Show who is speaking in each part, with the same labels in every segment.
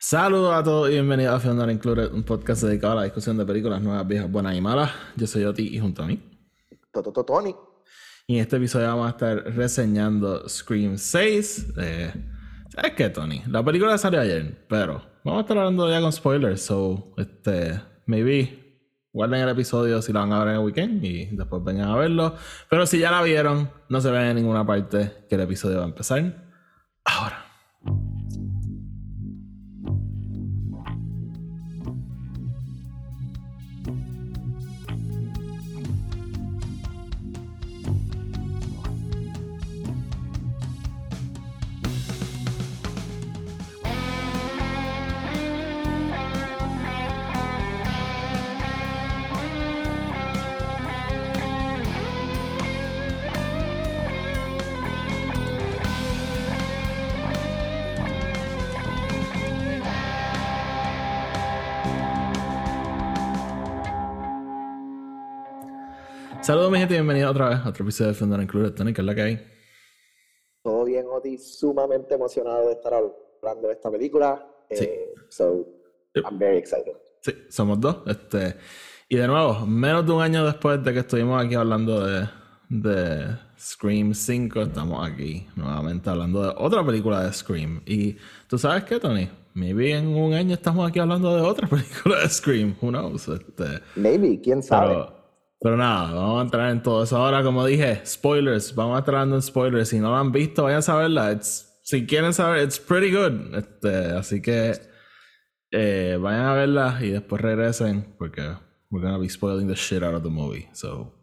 Speaker 1: Saludos a todos y bienvenidos a Film Not Included, un podcast dedicado a la discusión de películas nuevas, viejas, buenas y malas. Yo soy Oti y junto a mí.
Speaker 2: Toto Tony.
Speaker 1: Y en este episodio vamos a estar reseñando Scream 6. Eh, ¿Sabes qué, Tony? La película salió ayer, pero vamos a estar hablando ya con spoilers, so, este, maybe guarden el episodio si la van a ver en el weekend y después vengan a verlo. Pero si ya la vieron, no se ven en ninguna parte que el episodio va a empezar ahora. Otra vez otro episodio de Film Included. Tony, ¿qué es la que hay?
Speaker 2: Todo bien, Oti. Sumamente emocionado de estar hablando de esta película.
Speaker 1: Sí.
Speaker 2: Eh, so, I'm very excited.
Speaker 1: Sí, somos dos. Este, y de nuevo, menos de un año después de que estuvimos aquí hablando de, de Scream 5, estamos aquí nuevamente hablando de otra película de Scream. Y tú sabes qué, Tony? Maybe en un año estamos aquí hablando de otra película de Scream. Who knows? Este,
Speaker 2: Maybe, quién sabe.
Speaker 1: pero, pero nada, vamos a entrar en todo eso. Ahora, como dije, spoilers. Vamos a estar hablando en spoilers. Si no lo han visto, vayan a saberla. It's- si quieren saber, it's pretty good. Este, así que eh, vayan a verla y después regresen porque we're gonna be spoiling the shit out of the movie. So,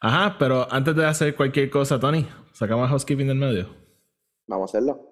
Speaker 1: ajá, pero antes de hacer cualquier cosa, Tony, sacamos housekeeping del medio.
Speaker 2: Vamos a hacerlo.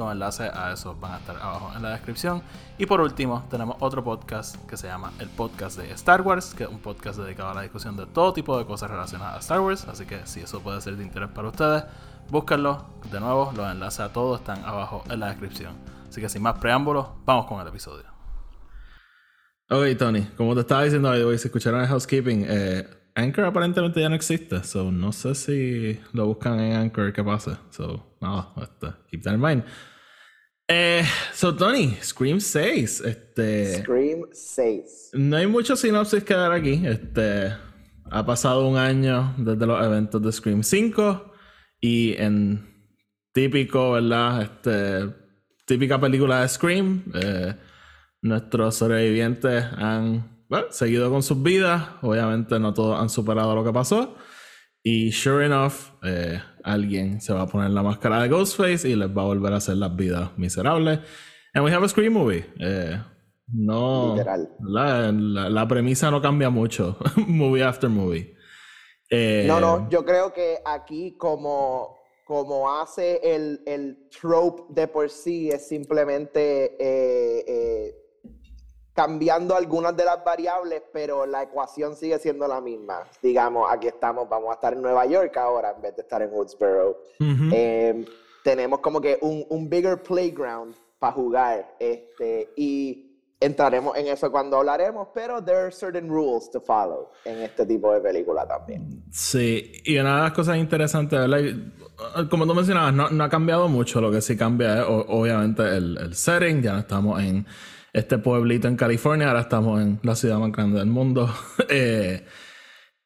Speaker 3: Los enlaces a eso van a estar abajo en la descripción. Y por último, tenemos otro podcast que se llama El Podcast de Star Wars, que es un podcast dedicado a la discusión de todo tipo de cosas relacionadas a Star Wars. Así que si eso puede ser de interés para ustedes, búsquenlo. De nuevo, los enlaces a todos están abajo en la descripción. Así que sin más preámbulos, vamos con el episodio.
Speaker 1: Ok, Tony, como te estaba diciendo, way, si escucharon el housekeeping, eh, Anchor aparentemente ya no existe, so no sé si lo buscan en Anchor qué pasa. So, nada, este, keep that in mind. Eh, so, Tony, Scream 6, este,
Speaker 2: Scream 6.
Speaker 1: no hay mucho sinopsis que dar aquí. Este, ha pasado un año desde los eventos de Scream 5 y en típico, ¿verdad? Este, típica película de Scream, eh, nuestros sobrevivientes han bueno, seguido con sus vidas. Obviamente no todos han superado lo que pasó. Y sure enough, eh, alguien se va a poner la máscara de Ghostface y les va a volver a hacer las vidas miserables. And we have a Scream movie. Eh, no,
Speaker 2: Literal.
Speaker 1: la, la- la premisa no cambia mucho, movie after movie. Eh,
Speaker 2: No, no, yo creo que aquí como, como hace el, el trope de por sí es simplemente eh, cambiando algunas de las variables, pero la ecuación sigue siendo la misma. Digamos, aquí estamos, vamos a estar en Nueva York ahora en vez de estar en Woodsboro.
Speaker 1: ujú.
Speaker 2: Eh, tenemos como que un, un bigger playground para jugar este, y entraremos en eso cuando hablaremos, pero there are certain rules to follow en este tipo de película también.
Speaker 1: Sí, y una de las cosas interesantes, ¿verdad? Uh, Como tú mencionabas, no, no ha cambiado mucho. Lo que sí cambia es, obviamente, el, el setting. Ya no estamos en este pueblito en California, ahora estamos en la ciudad más grande del mundo. Eh,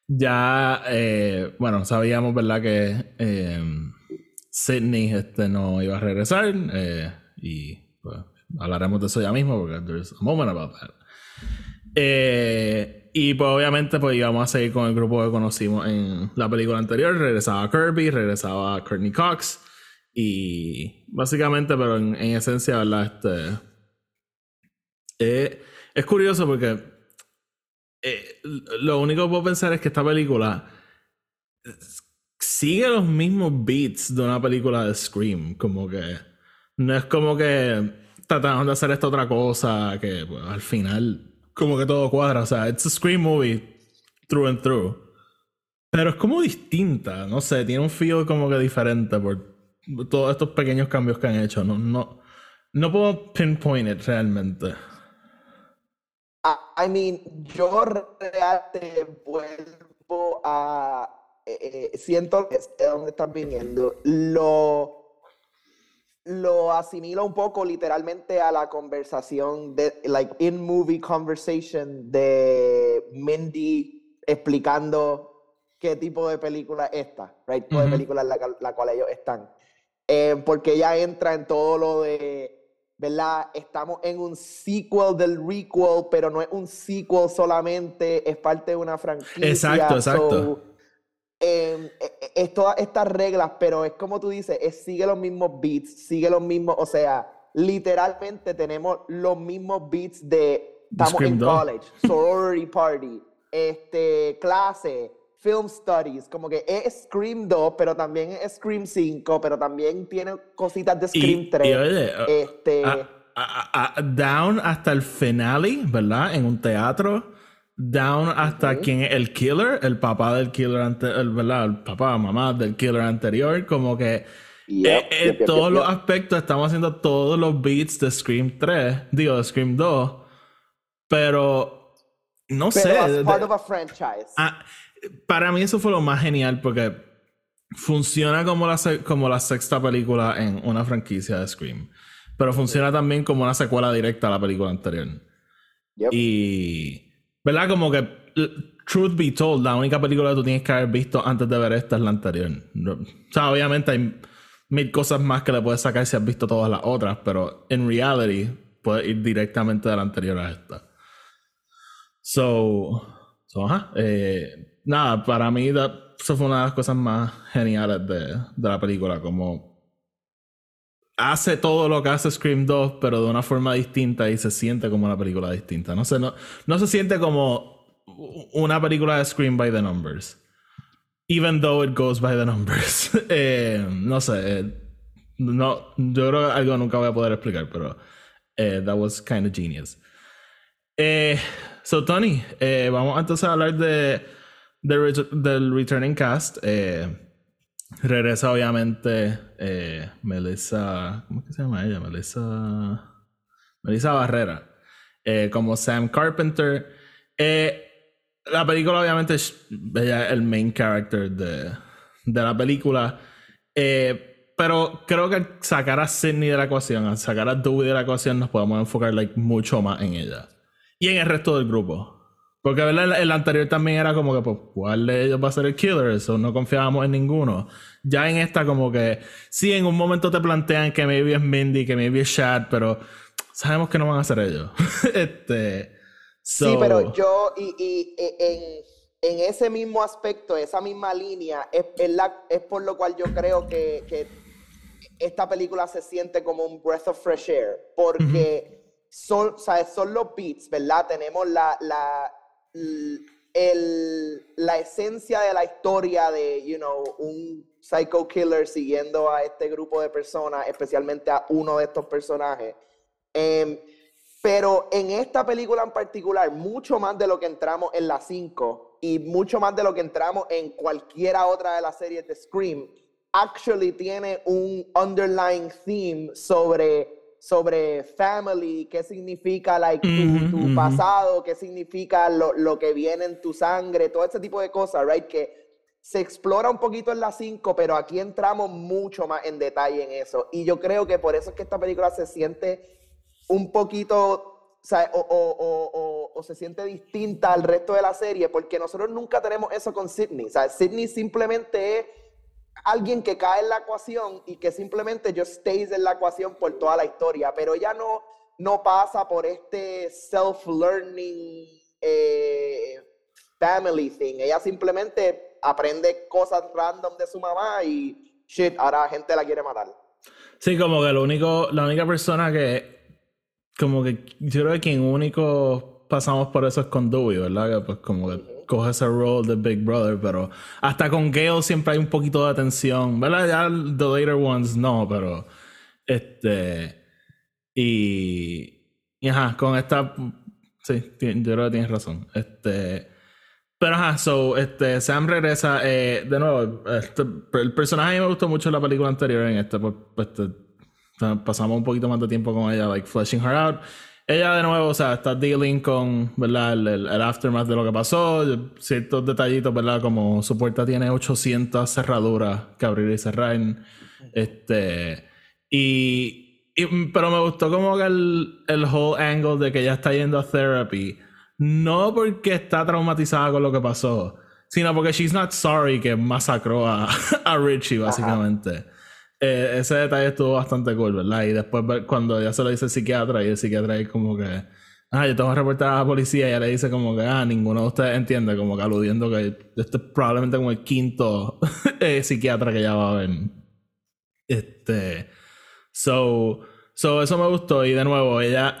Speaker 1: ya, eh, bueno, sabíamos, ¿verdad? Que eh, Sydney este, no iba a regresar. eh, y pues, hablaremos de eso ya mismo, porque there's a moment about that. Y pues obviamente pues íbamos a seguir con el grupo que conocimos en la película anterior. Regresaba Kirby, regresaba Courtney Cox. Y básicamente, pero en, en esencia, ¿verdad? Este, eh, es curioso porque eh, lo único que puedo pensar es que esta película sigue los mismos beats de una película de Scream. Como que no es como que trataron de hacer esta otra cosa que pues, al final como que todo cuadra. O sea, it's a Scream movie through and through. Pero es como distinta, no sé, tiene un feel como que diferente por todos estos pequeños cambios que han hecho. No, no, no puedo pinpoint it realmente.
Speaker 2: I mean, yo realmente vuelvo a. Eh, eh, siento que de dónde están viniendo. Lo lo asimilo un poco literalmente a la conversación de, like, in movie conversation de Mindy explicando qué tipo de película es esta, right? Tipo de película en la, cual ellos están. Eh, porque ella entra en todo lo de, ¿verdad? Estamos en un sequel del requel, pero no es un sequel solamente, es parte de una franquicia.
Speaker 1: Exacto, exacto.
Speaker 2: Em, e, e, es todas estas reglas, pero es como tú dices, es, sigue los mismos beats, sigue los mismos, o sea, literalmente tenemos los mismos beats de estamos en college, sorority party, este, clase, film studies, como que es Scream 2, pero también es Scream 5, pero también tiene cositas de Scream 3. este,
Speaker 1: down hasta el finale, ¿verdad? En un teatro down hasta quién es el killer, el papá del killer anterior, ¿verdad? El papá, mamá del killer anterior, como que en eh, eh, todos los aspectos estamos haciendo todos los beats de Scream 3, digo, de Scream 2, pero no sé. Ah, para mí eso fue lo más genial porque funciona como la, como la sexta película en una franquicia de Scream, pero funciona también como una secuela directa a la película anterior. Y ¿Verdad? Como que, truth be told, la única película que tú tienes que haber visto antes de ver esta es la anterior. O sea, obviamente hay mil cosas más que le puedes sacar si has visto todas las otras, pero en reality puedes ir directamente de la anterior a esta. So, so ajá. Eh, nada, para mí eso fue una de las cosas más geniales de, de la película, como hace todo lo que hace Scream 2, pero de una forma distinta y se siente como una película distinta. No sé, no, no se siente como una película de Scream by the numbers. Even though it goes by the numbers. Eh, no sé. Eh, no, yo creo que algo nunca voy a poder explicar, pero eh, that was kind of genius. so, Tony, vamos entonces a hablar de, del returning cast. Regresa obviamente eh, Melissa, ¿cómo es que se llama ella? Melissa, Melissa Barrera, eh, como Sam Carpenter. Eh, la película obviamente es el main character de, de la película, pero creo que sacar a Sidney de la ecuación, sacar a Dewey de la ecuación, nos podemos enfocar like, mucho más en ella y en el resto del grupo. Porque el, anterior también era como que, pues, ¿cuál de ellos va a ser el killer? Eso no confiábamos en ninguno. Ya en esta, como que, sí, en un momento te plantean que maybe es Mindy, que maybe es Shad, pero sabemos que no van a ser ellos. este.
Speaker 2: Sí, pero yo, y, en, en, ese mismo aspecto, esa misma línea, es, es, por lo cual yo creo que, que, esta película se siente como un breath of fresh air. Porque. son, son los beats, ¿verdad? Tenemos la, la, el, la esencia de la historia de, you know, un psycho killer siguiendo a este grupo de personas, especialmente a uno de estos personajes. Em, pero en esta película en particular, mucho más de lo que entramos en la 5 y mucho más de lo que entramos en cualquiera otra de las series de Scream, actually tiene un underlying theme sobre sobre family, qué significa like, tu, pasado, qué significa lo, lo, que viene en tu sangre, todo ese tipo de cosas, right? Que se explora un poquito en la 5, pero aquí entramos mucho más en detalle en eso. Y yo creo que por eso es que esta película se siente un poquito, o, o, o, o, se siente distinta al resto de la serie, porque nosotros nunca tenemos eso con Sidney. O sea, Sidney simplemente es alguien que cae en la ecuación y que simplemente just stays en la ecuación por toda la historia, pero ya no, no pasa por este self-learning eh, family thing. Ella simplemente aprende cosas random de su mamá y shit, ahora la gente la quiere matar.
Speaker 1: Sí, como que lo único, la única persona que, como que yo creo que quien único pasamos por eso es con Dewey, ¿verdad? Que pues como que coge ese rol de Big Brother, pero hasta con Gale siempre hay un poquito de atención, ¿verdad? Ya the later ones no, pero este y, y ajá, con esta Sí, yo creo que tienes razón. Este. Pero ajá, so, este, Sam regresa. Eh, de nuevo, este, el personaje me gustó mucho en la película anterior. En pues, pues este, pasamos un poquito más de tiempo con ella, like, fleshing her out. Ella, de nuevo, o sea, está dealing con, ¿verdad? El, el, aftermath de lo que pasó. Ciertos detallitos, ¿verdad? Como su puerta tiene 800 cerraduras que abrir y cerrar. Este. Y, y, Pero me gustó como que el, el whole angle de que ella está yendo a therapy no porque está traumatizada con lo que pasó, sino porque she's not sorry que masacró a, a Richie, básicamente. Eh, ese detalle estuvo bastante cool, ¿verdad? Y después cuando ya se lo dice el psiquiatra y el psiquiatra es como que, ah, yo tengo que reportar a la policía y ella le dice como que, ah, ninguno de ustedes entiende, como que aludiendo que este es probablemente como el quinto eh, psiquiatra que ya va a ver. Este, so, so, eso me gustó y de nuevo, ella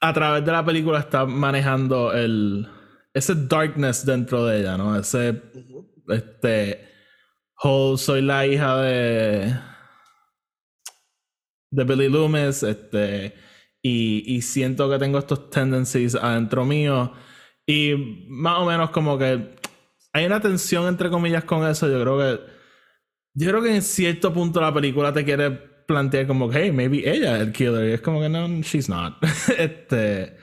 Speaker 1: a través de la película está manejando el ese darkness dentro de ella, ¿no? Ese este whole soy la hija de de Billy Loomis, este y, y siento que tengo estos tendencies adentro mío y más o menos como que hay una tensión entre comillas con eso, yo creo que yo creo que en cierto punto la película te quiere plantea como que, hey, maybe ella es el killer. Y es como que no, she's not. este.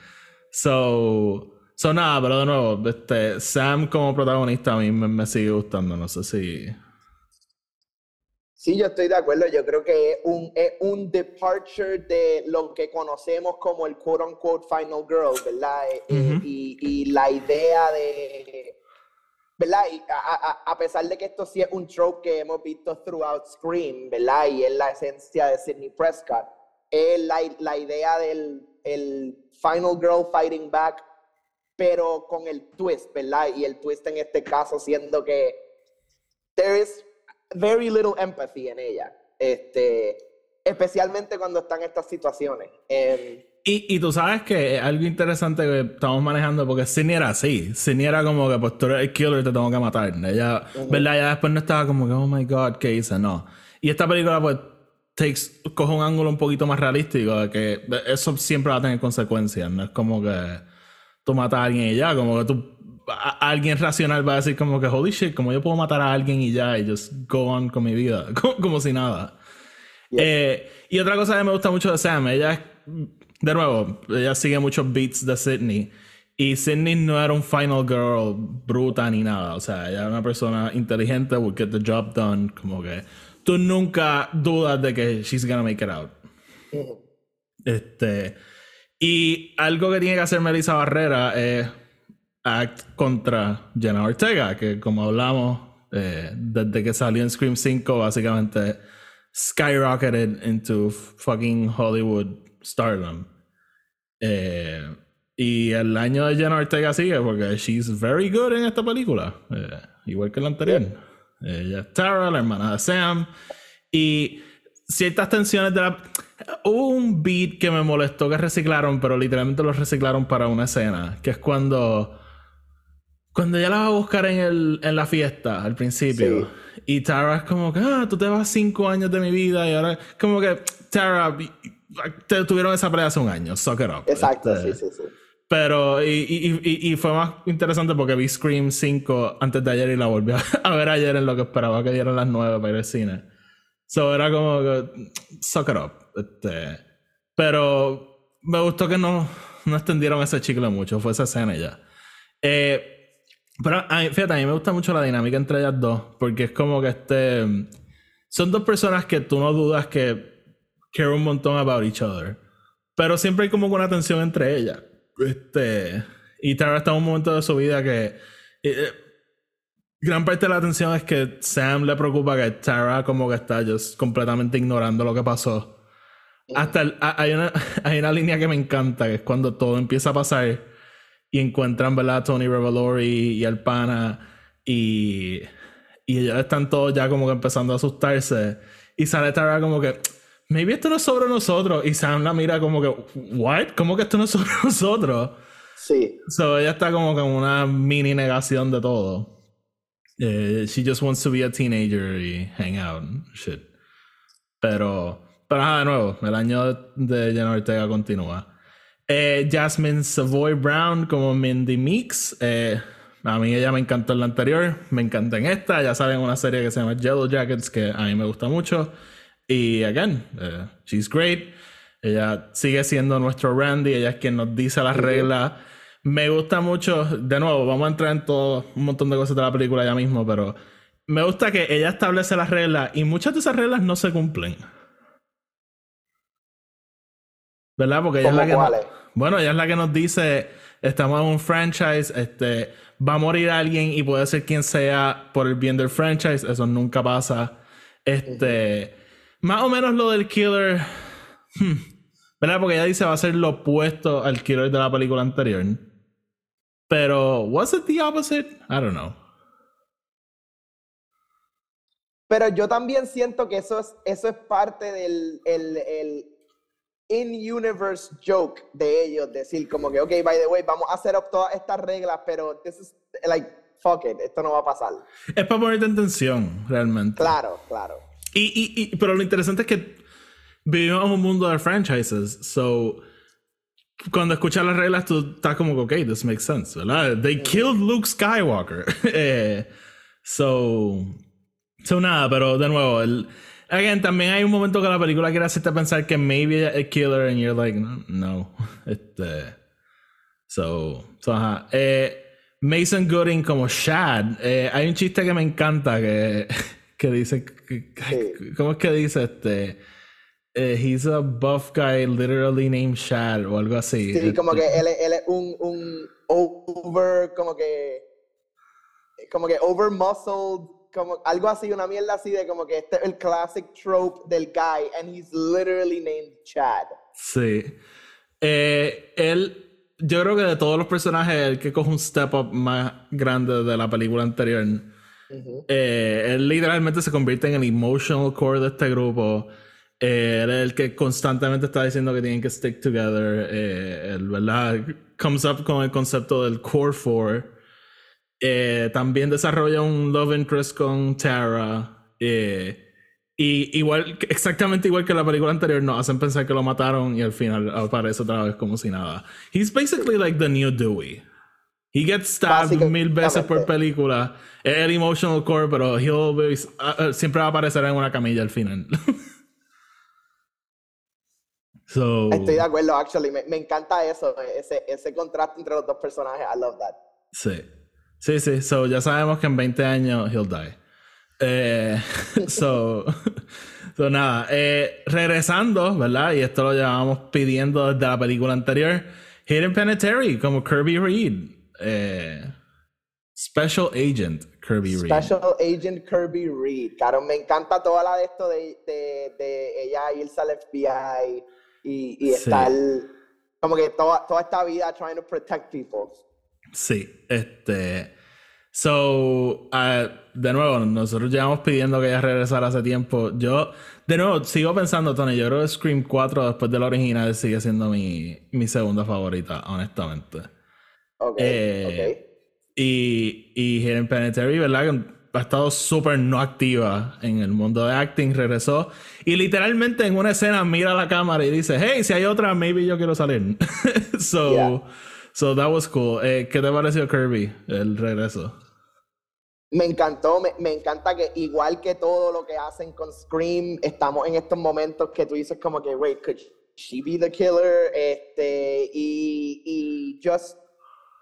Speaker 1: So. So nada, pero de nuevo, este, Sam como protagonista a mí me, sigue gustando. No sé si.
Speaker 2: Sí, yo estoy de acuerdo. Yo creo que es un, es un departure de lo que conocemos como el quote unquote final girl, ¿verdad? Eh, eh, y, y la idea de ¿verdad? Y a, pesar de que esto sí es un trope que hemos visto throughout Scream, ¿verdad? Y es la esencia de Sidney Prescott, es la, la idea del el final girl fighting back, pero con el twist, ¿verdad? Y el twist en este caso siendo que there is very little empathy en ella, este, especialmente cuando están estas situaciones. Em,
Speaker 1: y, y, tú sabes que algo interesante que estamos manejando, porque Sidney era así. Sidney era como que, pues tú eres el killer y te tengo que matar. Ella, ¿verdad? Ella después no estaba como que, oh my god, ¿qué hice? No. Y esta película, pues, takes, coge un ángulo un poquito más realístico, de que eso siempre va a tener consecuencias. No es como que tú matas a alguien y ya, como que tú. Alguien racional va a decir, como que, holy shit, como yo puedo matar a alguien y ya, y just go on con mi vida, como, si nada. Eh, y otra cosa que me gusta mucho de Sam, ella es de nuevo, ella sigue muchos beats de Sydney. Y Sydney no era un final girl bruta ni nada. O sea, ella era una persona inteligente, would get the job done. Como que tú nunca dudas de que she's gonna make it out. Este. Y algo que tiene que hacer Melissa Barrera es act contra Jenna Ortega, que como hablamos, eh, desde que salió en Scream 5, básicamente skyrocketed into fucking Hollywood stardom. Eh, y el año de Jenna Ortega sigue porque she's very good en esta película. Eh, igual que la anterior. Ella es Tara, la hermana de Sam. Y ciertas tensiones de la. Hubo un beat que me molestó que reciclaron, pero literalmente lo reciclaron para una escena. Que es cuando. Cuando ella la va a buscar en, el, en la fiesta al principio. Y Tara es como que, ah, tú te vas cinco años de mi vida y ahora. Como que, Tara, tuvieron esa pelea hace un año, suck it up.
Speaker 2: Exacto, este, sí, sí, sí.
Speaker 1: Pero, y, y, y, fue más interesante porque vi Scream 5 antes de ayer y la volví a, ver ayer en lo que esperaba que dieran las 9 para ir al cine. So era como que, suck it up. Este, pero me gustó que no, no extendieron ese chicle mucho, fue esa escena ya. Eh, pero fíjate, a mí me gusta mucho la dinámica entre ellas dos, porque es como que este. Son dos personas que tú no dudas que care un montón about each other. Pero siempre hay como una tensión entre ellas. Este, y Tara está en un momento de su vida que eh, eh, gran parte de la atención es que Sam le preocupa que Tara como que está just completamente ignorando lo que pasó. Hasta hay, una, hay una línea que me encanta, que es cuando todo empieza a pasar y encuentran, ¿verdad? A Tony Revolori y al pana y, y ellos están todos ya como que empezando a asustarse. Y sale Tara como que, maybe esto no es sobre nosotros. Y Sam la mira como que, what? ¿Cómo que esto no es sobre nosotros?
Speaker 2: Sí.
Speaker 1: So ella está como con una mini negación de todo. Eh, she just wants to be a teenager y hang out. Shit. Pero, pero de nuevo, el año de Jenna Ortega continúa. Eh, Jasmine Savoy Brown como Mindy Meeks. Eh, a mí ella me encantó en la anterior, me encanta en esta. Ya saben, una serie que se llama Yellow Jackets que a mí me gusta mucho. Y again, eh, she's great. Ella sigue siendo nuestro Randy, ella es quien nos dice las reglas. Me gusta mucho, de nuevo, vamos a entrar en todo un montón de cosas de la película ya mismo, pero me gusta que ella establece las reglas y muchas de esas reglas no se cumplen. ¿Verdad? Porque ella es la que bueno, ella es la que nos dice, estamos en un franchise, este, va a morir alguien y puede ser quien sea por el bien del franchise, eso nunca pasa. Este, más o menos lo del killer, hmm, ¿verdad? Porque ella dice va a ser lo opuesto al killer de la película anterior. Pero, ¿was it the opposite? I don't know.
Speaker 2: Pero yo también siento que eso es, eso es parte del el, el in-universe joke de ellos. Decir como que, ok, by the way, vamos a hacer todas estas reglas, pero this is, like, fuck it, esto no va a pasar.
Speaker 1: Es para ponerte en tensión, realmente.
Speaker 2: Claro, claro.
Speaker 1: Y, y, y, pero lo interesante es que vivimos en un mundo de franchises, so cuando escuchas las reglas tú estás como ok, this makes sense, ¿verdad? They killed Luke Skywalker. eh, so, so nada, pero de nuevo, el, again, también hay un momento que la película quiere hacerte pensar que maybe a killer and you're like, no, no. Este, so, so ajá. Eh, Mason Gooding como Shad, eh, hay un chiste que me encanta que, que dice, que,
Speaker 2: Sí.
Speaker 1: ¿cómo es que dice este? Eh, he's a buff guy literally named Shad o algo así.
Speaker 2: Sí, como
Speaker 1: Este,
Speaker 2: que él, él es un, un over, como que, como que over muscled, como algo así, una mierda así de como que este es el classic trope del guy, and he's literally named Chad.
Speaker 1: Sí. Eh, él, yo creo que de todos los personajes, el que coge un step up más grande de la película anterior. Eh, él literalmente se convierte en el emotional core de este grupo. Eh, él es el que constantemente está diciendo que tienen que stick together. Eh, él, ¿verdad? Comes up con el concepto del core four. Eh, también desarrolla un love interest con Tara. Eh, y igual, exactamente igual que la película anterior, nos hacen pensar que lo mataron y al final aparece otra vez como si nada. He's basically like the new Dewey. He gets stabbed mil veces por película. Es el emotional core, pero he'll always- ah, ah, siempre va a aparecer en una camilla al final. so,
Speaker 2: Estoy de acuerdo, actually, me, me encanta eso, ese, ese contraste entre los dos personajes, I love that.
Speaker 1: Sí. Sí, sí. So, ya sabemos que en 20 años he'll die. Eh, so, so, nada. Eh, regresando, ¿verdad? Y esto lo llevábamos pidiendo desde la película anterior. Hidden Penitentiary, como Kirby Reed. Eh, Special Agent Kirby Reed.
Speaker 2: Special Agent Kirby Reed, claro, me encanta toda la de esto de, de, de ella irse al FBI y, y
Speaker 1: Sí.
Speaker 2: estar, como que toda, toda esta vida trying to protect people.
Speaker 1: Sí, este. So, ah, de nuevo, nosotros llevamos pidiendo que ella regresara hace tiempo. Yo, de nuevo, sigo pensando, Tony, yo creo que Scream 4 después de la original sigue siendo mi, mi segunda favorita, honestamente.
Speaker 2: Ok,
Speaker 1: Eh, Y, y Hidden Penitentiary, ¿verdad? Que ha estado súper no activa en el mundo de acting, regresó. Y literalmente en una escena mira a la cámara y dice, hey, si hay otra, maybe yo quiero salir. so,
Speaker 2: Yeah.
Speaker 1: So that was cool. Eh, ¿Qué te pareció Kirby, el regreso?
Speaker 2: Me encantó, me, me encanta que igual que todo lo que hacen con Scream, estamos en estos momentos que tú dices como que, wait, could she be the killer? Este, y, y just,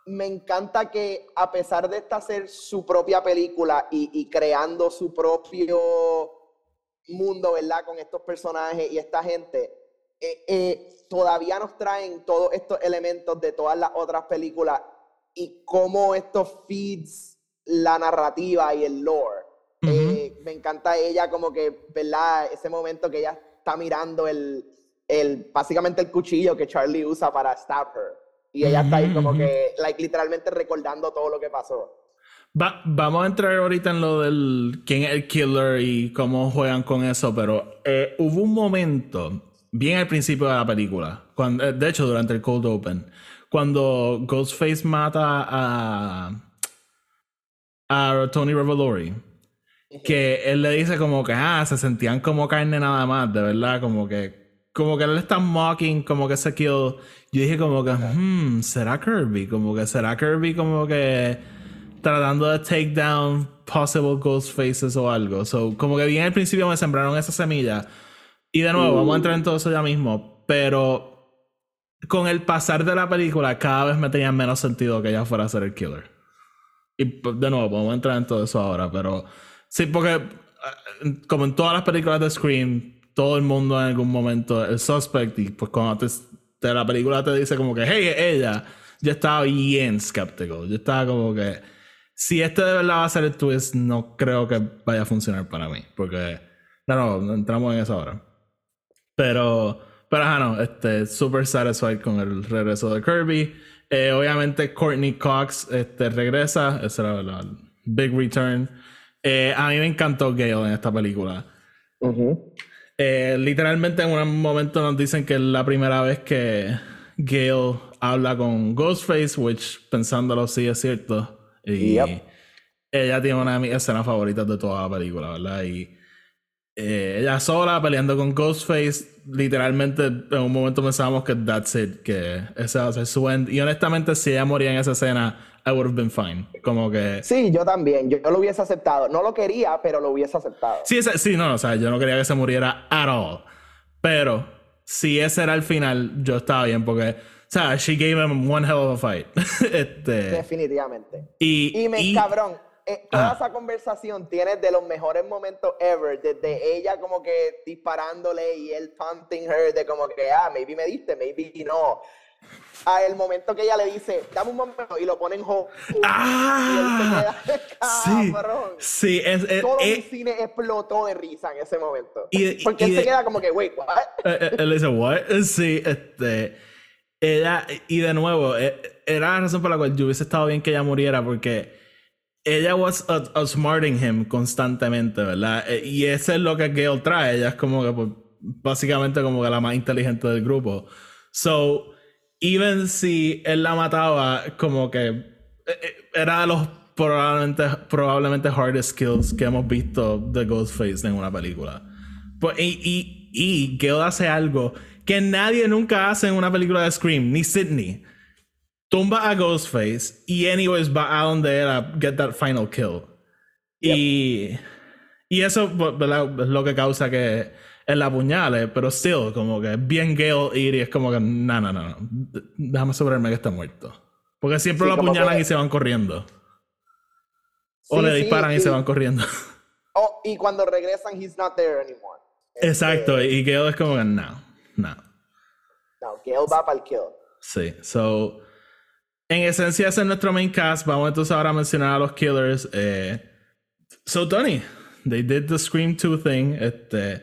Speaker 2: me encanta que a pesar de esta ser su propia película y, y creando su propio mundo, ¿verdad? Con estos personajes y esta gente, eh, eh, todavía nos traen todos estos elementos de todas las otras películas y cómo esto feeds la narrativa y el lore.
Speaker 1: Ujú.
Speaker 2: Eh, me encanta ella como que, ¿verdad? Ese momento que ella está mirando el, el, básicamente el cuchillo que Charlie usa para stab her. Y ella está ahí como que, like, literalmente recordando todo lo que pasó.
Speaker 1: Va- vamos a entrar ahorita en lo del quién es el killer y cómo juegan con eso, pero eh, hubo un momento, bien al principio de la película, cuando, eh, de hecho durante el Cold Open, cuando Ghostface mata a, a Tony Revolori, que él le dice como que, ah, se sentían como carne nada más, de verdad, como que como que él está mocking como que ese kill. Yo dije como que, hmm, ¿será Kirby? Como que será Kirby como que tratando de take down possible ghost faces o algo. So, como que bien al principio me sembraron esa semilla. Y de nuevo, vamos a entrar en todo eso ya mismo. Pero con el pasar de la película, cada vez me tenía menos sentido que ella fuera a ser el killer. Y pues, de nuevo, vamos a entrar en todo eso ahora. Pero sí, porque eh, como en todas las películas de Scream, todo el mundo en algún momento el suspect. Y pues cuando te, la película te dice como que, hey, ella, yo estaba bien escéptico. Yo estaba como que si este de verdad va a ser el twist, no creo que vaya a funcionar para mí. Porque, no, no, entramos en eso ahora. Pero, pero ajá, no, este, super satisfied con el regreso de Kirby. Eh, obviamente, Courtney Cox este, regresa. Ese era el big return. Eh, a mí me encantó Gale en esta película. Eh, literalmente, en un momento nos dicen que es la primera vez que Gale habla con Ghostface, which pensándolo sí es cierto. Y ella tiene una de mis escenas favoritas de toda la película, ¿verdad? Y eh, ella sola peleando con Ghostface, literalmente en un momento pensábamos que that's it, que ese va a ser su end. Y honestamente, si ella moría en esa escena, I would have been fine. Como que.
Speaker 2: Sí, yo también. Yo, lo hubiese aceptado. No lo quería, pero lo hubiese aceptado.
Speaker 1: Sí, sí, no, o sea, yo no quería que se muriera at all. Pero si ese era el final, yo estaba bien porque o sea, she gave him one hell of a fight. este,
Speaker 2: Definitivamente. Y, me cabrón. Eh, toda esa conversación tiene de los mejores momentos ever, desde ella como que disparándole y él taunting her de como que, ah, maybe me diste, maybe no. A el momento que ella le dice, dame un momento y lo pone en hold.
Speaker 1: Ah, sí, sí, es,
Speaker 2: todo el cine explotó de risa en ese momento. Porque él se queda como que, wait, what?
Speaker 1: Eh, eh, él dice, what? Sí, este ella, y de nuevo, eh, era la razón por la cual yo hubiese estado bien que ella muriera, porque ella was outsmarting him constantemente, ¿verdad? Eh, y eso es lo que Gale trae. Ella es como que, pues, básicamente, como que la más inteligente del grupo. So, even si él la mataba, como que eh, era de los probablemente, probablemente hardest skills que hemos visto de Ghostface en una película. Pues, y, y, y Gale hace algo que nadie nunca hace en una película de Scream, ni Sidney. Tumba a Ghostface y anyways va a donde era get that final kill. Y, y eso es lo que causa que él la apuñale, pero still, como que bien Gale ir y es como que, no, no, no, déjame asegurarme que está muerto. Porque siempre lo apuñalan y se van corriendo. o le disparan y se van corriendo.
Speaker 2: Oh, y cuando regresan, he's not there anymore.
Speaker 1: Exacto, este, y Gale es como que, no. No.
Speaker 2: No, Gale va para el kill.
Speaker 1: Sí, so. En esencia, ese es nuestro main cast. Vamos entonces ahora a mencionar a los killers. Eh, so, Tony, they did the Scream 2 thing. Este,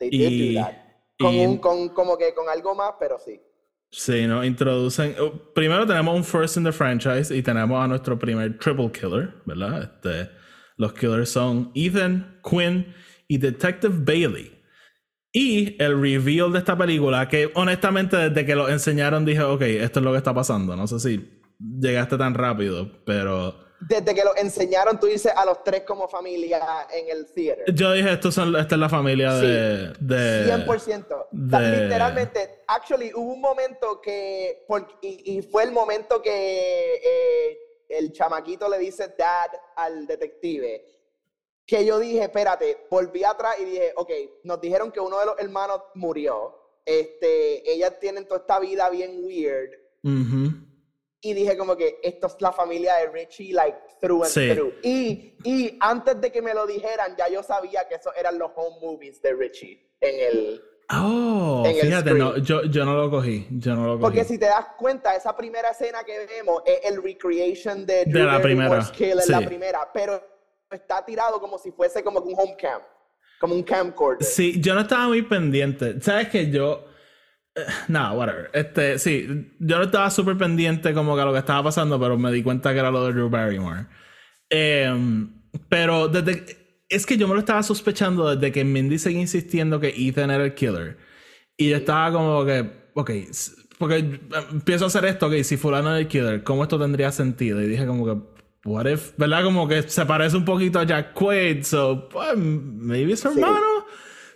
Speaker 2: they did do that. Con, un, con, como que con algo más, pero sí.
Speaker 1: Sí, ¿no? Introducen. Oh, primero tenemos un first in the franchise y tenemos a nuestro primer triple killer, ¿verdad? Este, los killers son Ethan, Quinn y Detective Bailey. Y el reveal de esta película, que honestamente desde que lo enseñaron dije, ok, esto es lo que está pasando. No sé si llegaste tan rápido, pero...
Speaker 2: Desde que lo enseñaron, tú dices a los tres como familia en el theater.
Speaker 1: Yo dije, Esto son, esta es la familia de, de...
Speaker 2: 100%. Literalmente, actually, hubo un momento que... y, fue el momento que eh, el chamaquito le dice dad al detective que yo dije, espérate, volví atrás y dije, ok, nos dijeron que uno de los hermanos murió. Este, ellas tienen toda esta vida bien weird. Y dije como que esto es la familia de Richie, like, through and through. Y, y antes de que me lo dijeran, ya yo sabía que esos eran los home movies de Richie en el...
Speaker 1: Oh, fíjate, no, yo, yo, no lo cogí, yo no lo cogí.
Speaker 2: Porque si te das cuenta, esa primera escena que vemos es el recreation de,
Speaker 1: de la primera.
Speaker 2: Kill en la primera, pero está tirado como si fuese como un home camp, como un camcorder.
Speaker 1: Sí, yo no estaba muy pendiente. ¿Sabes que yo... Eh, no, whatever. Este, sí, yo no estaba súper pendiente como que a lo que estaba pasando, pero me di cuenta que era lo de Drew Barrymore. Em, pero desde... Es que yo me lo estaba sospechando desde que Mindy seguía insistiendo que Ethan era el killer. Y yo estaba como que, ok, porque empiezo a hacer esto, ok, si fulano era el killer, ¿cómo esto tendría sentido? Y dije como que, what if, ¿verdad? Como que se parece un poquito a Jack Quaid, so, pues, maybe es su hermano.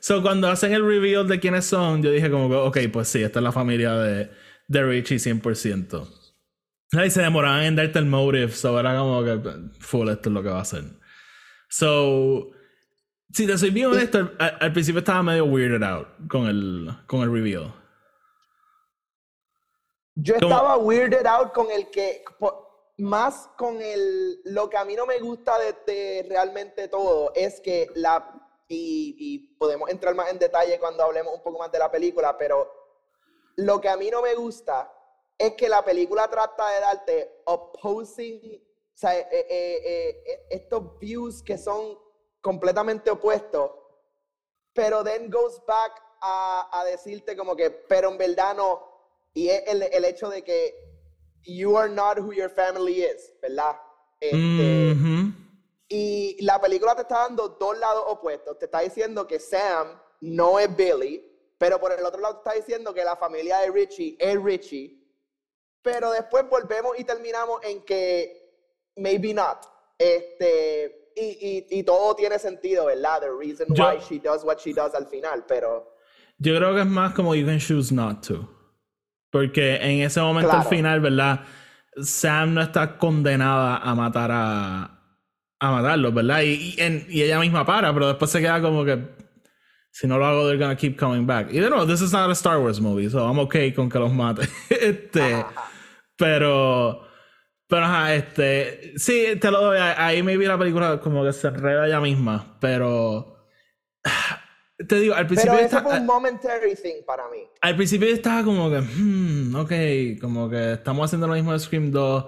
Speaker 1: So, cuando hacen el reveal de quiénes son, yo dije como que, ok, pues sí, esta es la familia de, de Richie 100%. Y se demoraban en darte el motive, so era como que, full, esto es lo que va a hacer. So, si te soy bien honesto, al, al principio estaba medio weirded out con el, con el reveal.
Speaker 2: Yo estaba weirded out con el que, más con el, lo que a mí no me gusta de, de realmente todo es que la, y, y podemos entrar más en detalle cuando hablemos un poco más de la película, pero lo que a mí no me gusta es que la película trata de darte opposing, o sea, eh, eh, eh, eh, estos views que son completamente opuestos, pero then goes back a, a decirte como que, pero en verdad no, y es el, el hecho de que you are not who your family is, ¿verdad? Este,
Speaker 1: Mhm.
Speaker 2: y la película te está dando dos lados opuestos. Te está diciendo que Sam no es Billy, pero por el otro lado te está diciendo que la familia de Richie es Richie. Pero después volvemos y terminamos en que maybe not. Este, y, y, y todo tiene sentido, ¿verdad? The reason
Speaker 1: Yo-
Speaker 2: why she does what she does al final, pero...
Speaker 1: Yo creo que es más como you can choose not to. Porque en ese momento al
Speaker 2: Claro.
Speaker 1: final, ¿verdad? Sam no está condenada a matar a. a matarlos, ¿verdad? Y, y, en- y ella misma para, pero después se queda como que. Si no lo hago, they're gonna keep coming back. Y de nuevo, this is not a Star Wars movie, so I'm okay con que los mate. este.
Speaker 2: Ajá.
Speaker 1: Pero. Pero ajá, este. Sí, te lo doy. Ahí me vi la película como que se enreda ella misma. Pero. Te digo, al principio.
Speaker 2: Pero eso
Speaker 1: está-
Speaker 2: fue un momentary thing para mí.
Speaker 1: al principio estaba como que, hmm, ok, como que estamos haciendo lo mismo de Scream 2.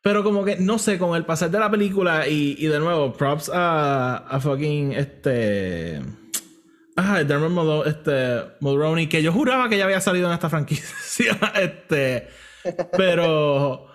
Speaker 1: Pero como que, no sé, con el pasar de la película y, y de nuevo, props a, a fucking este... Ah, Dermot Mulro- este, Mulroney, que yo juraba que ya había salido en esta franquicia. este, pero...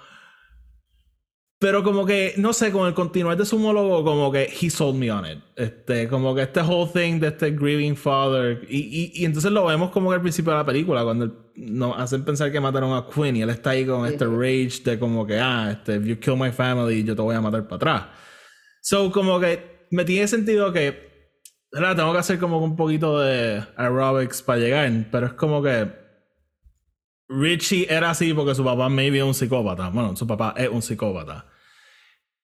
Speaker 1: Pero como que, no sé, con el continuar de su monólogo, como que he sold me on it. Este, como que este whole thing de este grieving father. Y, y, y entonces lo vemos como que al principio de la película, cuando nos hacen pensar que mataron a Quinn y él está ahí con este rage de como que, ah, este, if you kill my family, yo te voy a matar para atrás. So, como que me tiene sentido que, ¿verdad? Tengo que hacer como un poquito de aerobics para llegar, pero es como que Richie era así porque su papá maybe es un psicópata. Bueno, su papá es un psicópata.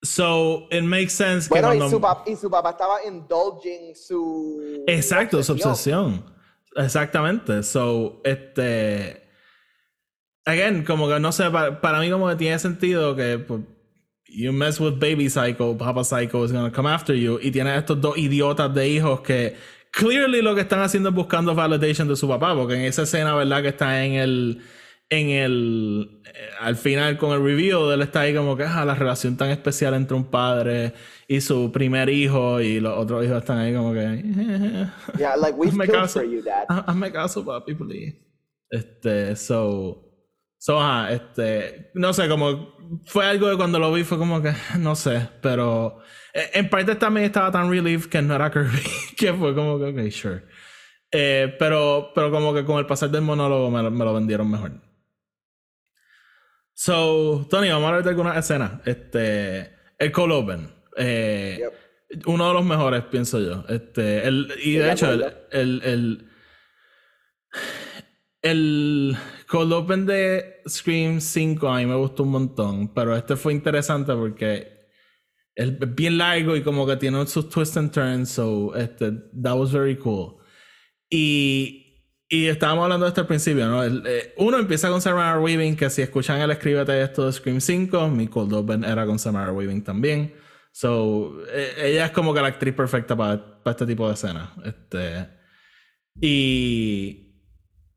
Speaker 1: So, it makes sense que
Speaker 2: Bueno,
Speaker 1: cuando...
Speaker 2: y, su pap- y su papá estaba indulging su...
Speaker 1: Exacto, su
Speaker 2: obsesión.
Speaker 1: Exactamente. So, este. Again, como que no sé, para, para mí, como que tiene sentido que pues, you mess with baby psycho, papa psycho is gonna come after you. Y tienes estos dos idiotas de hijos que clearly lo que están haciendo es buscando validation de su papá, porque en esa escena, ¿verdad? Que está en el. En el. eh, al final con el review, él está ahí como que ah, la relación tan especial entre un padre y su primer hijo, y los otros hijos están ahí como que.
Speaker 2: Yeah, like we've
Speaker 1: Hazme caso.
Speaker 2: for you, dad.
Speaker 1: Ha- Hazme caso, papi, please. Este, so. So, ajá, este. No sé, como. Fue algo de cuando lo vi, fue como que. No sé, pero. eh, En parte también estaba tan relieved que no era Kirby, que fue como que, ok, sure. Eh, pero, pero como que con el pasar del monólogo me, me lo vendieron mejor. So, Tony, vamos a hablar de algunas escenas. Este. El Cold Open. Eh,
Speaker 2: Yep.
Speaker 1: Uno de los mejores, pienso yo. Este, el, y de hecho, el, el, el, el Cold Open de Scream 5 a mí me gustó un montón, pero este fue interesante porque es bien largo y como que tiene sus twists and turns, so este, that was very cool. Y, y estábamos hablando de esto al principio, ¿no? El, eh, uno empieza con Samara Weaving, que si escuchan el escríbete esto de Scream 5, mi Cold Open era con Samara Weaving también. So, eh, ella es como que la actriz perfecta para, para este tipo de escenas. Este, y,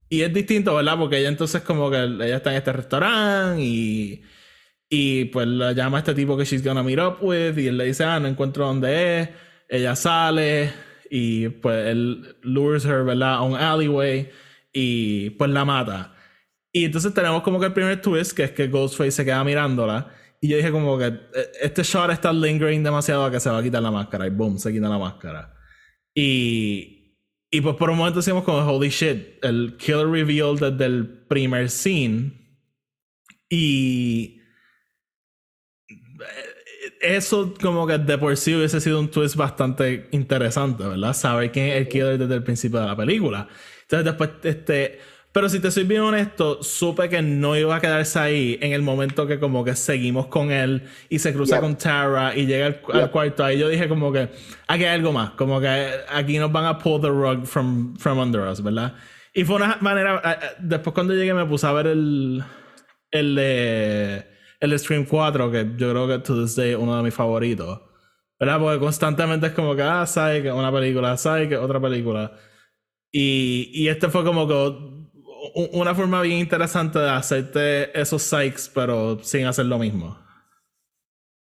Speaker 1: y es distinto, ¿verdad? Porque ella entonces como que ella está en este restaurante y, y pues la llama a este tipo que she's gonna meet up with y él le dice, ah, no encuentro dónde es. Ella sale y pues él lures her, ¿verdad? A un alleyway y pues la mata. Y entonces tenemos como que el primer twist, que es que Ghostface se queda mirándola. Y yo dije como que eh, este shot está lingering demasiado a que se va a quitar la máscara. Y boom, se quita la máscara. Y, y pues por un momento decimos como, holy shit, el killer reveal desde el primer scene. Y eso como que de por sí hubiese sido un twist bastante interesante, ¿verdad? Saber quién es el killer desde el principio de la película. Entonces después, este... Pero si te soy bien honesto, supe que no iba a quedarse ahí en el momento que como que seguimos con él y se cruza con Tara y llega al, cuarto. Ahí yo dije como que aquí hay algo más, como que aquí nos van a pull the rug from, from under us, ¿verdad? Y fue una manera, eh, eh, después cuando llegué me puse a ver el, el de el Stream 4, que yo creo que to this day uno de mis favoritos. ¿Verdad? Porque constantemente es como que, ah, Psych, una película, Psych, otra película. Y, y este fue como que una forma bien interesante de hacerte esos psychs, pero sin hacer lo mismo.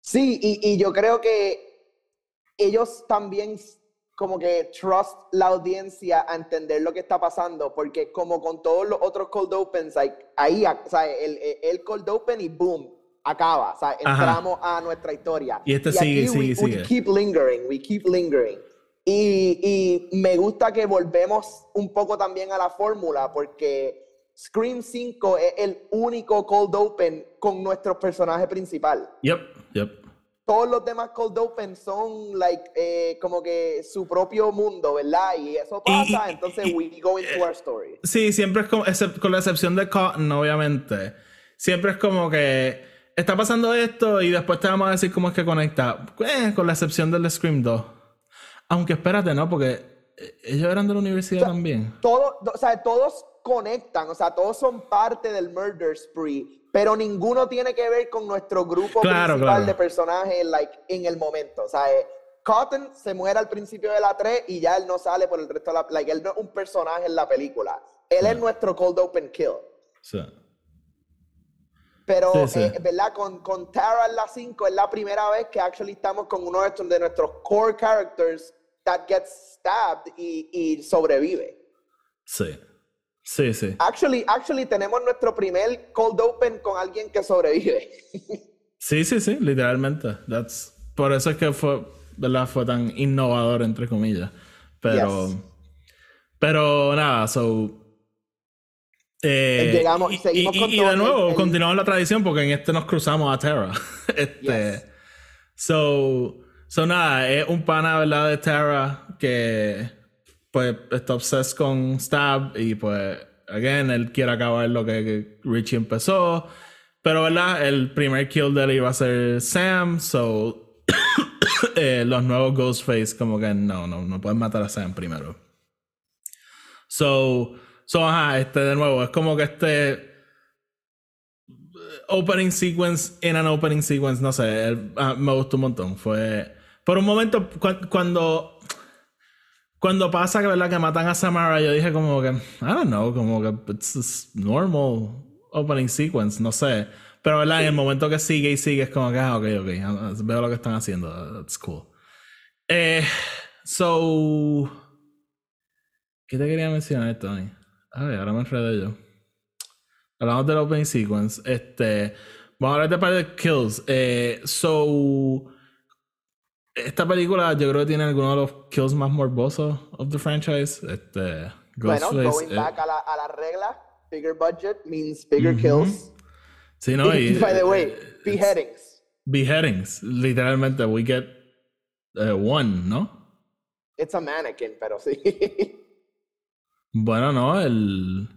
Speaker 2: Sí, y, y yo creo que ellos también como que trust la audiencia a entender lo que está pasando, porque como con todos los otros cold opens, ahí, o sea, el, el, cold open y boom, acaba, o sea, entramos a nuestra historia.
Speaker 1: Y este sigue, sigue, sigue.
Speaker 2: We keep lingering, we keep lingering. Y, y me gusta que volvemos un poco también a la fórmula, porque Scream 5 es el único cold open con nuestro personaje principal.
Speaker 1: Yep, yep
Speaker 2: todos los demás cold open son like eh, como que su propio mundo, ¿verdad? Y eso pasa, entonces we go into our story.
Speaker 1: Sí, siempre es como, con la excepción de Cotton, obviamente. Siempre es como que está pasando esto y después te vamos a decir cómo es que conecta. Eh, con la excepción del Scream 2. Aunque espérate, ¿no? Porque eh, ellos eran de la universidad también.
Speaker 2: Todo, o sea, todos conectan, o sea, todos son parte del murder spree pero ninguno tiene que ver con nuestro grupo principal de personajes like, en el momento. O sea, eh, Cotton se muere al principio de la 3 y ya él no sale por el resto de la... Like, él no es un personaje en la película. Él es nuestro cold open kill. Sí. Pero, eh, ¿verdad? Con, con Tara en la 5 es la primera vez que actually estamos con uno de nuestros core characters that gets stabbed y, y sobrevive.
Speaker 1: Sí. Sí, sí.
Speaker 2: Actually, actually, tenemos nuestro primer cold open con alguien que sobrevive.
Speaker 1: sí, sí, sí, literalmente. That's... Por eso es que fue, ¿verdad? Fue tan innovador, entre comillas. Pero. Pero nada, so.
Speaker 2: Eh, Llegamos, y, seguimos
Speaker 1: y, de nuevo, continuamos la tradición porque en este nos cruzamos a Terra. este. So. So nada, es un pana, ¿verdad? De Terra que pues está obsessed con Stab y pues, again, él quiere acabar lo que, Richie empezó. Pero, ¿verdad? El primer kill de él iba a ser Sam, so eh, los nuevos Ghostface como que no, no, no pueden matar a Sam primero. So, so, ajá, este de nuevo, es como que este opening sequence in an opening sequence, no sé, ah, me gustó un montón. Fue por un momento cuando cuando pasa que, ¿verdad? que matan a Samara, yo dije como que, I don't know, como que it's normal opening sequence, no sé. Pero, ¿verdad? En el momento que sigue y sigue es como que, ah, ok, ok, ah, veo lo que están haciendo, that's cool. Eh, so, ¿qué te quería mencionar, Tony? A ver, ahora me enredé yo. Hablamos del opening sequence. Este, vamos a hablar de par de kills. Eh, so, esta película yo creo que tiene algunos de los kills más morbosos of the franchise. Este,
Speaker 2: bueno, going eh, back a la, a la regla, bigger budget means bigger kills.
Speaker 1: Sí, no, y,
Speaker 2: By the way, eh, beheadings.
Speaker 1: Beheadings, literalmente, we get uh, one, ¿no?
Speaker 2: It's a mannequin, pero sí.
Speaker 1: bueno, no, el.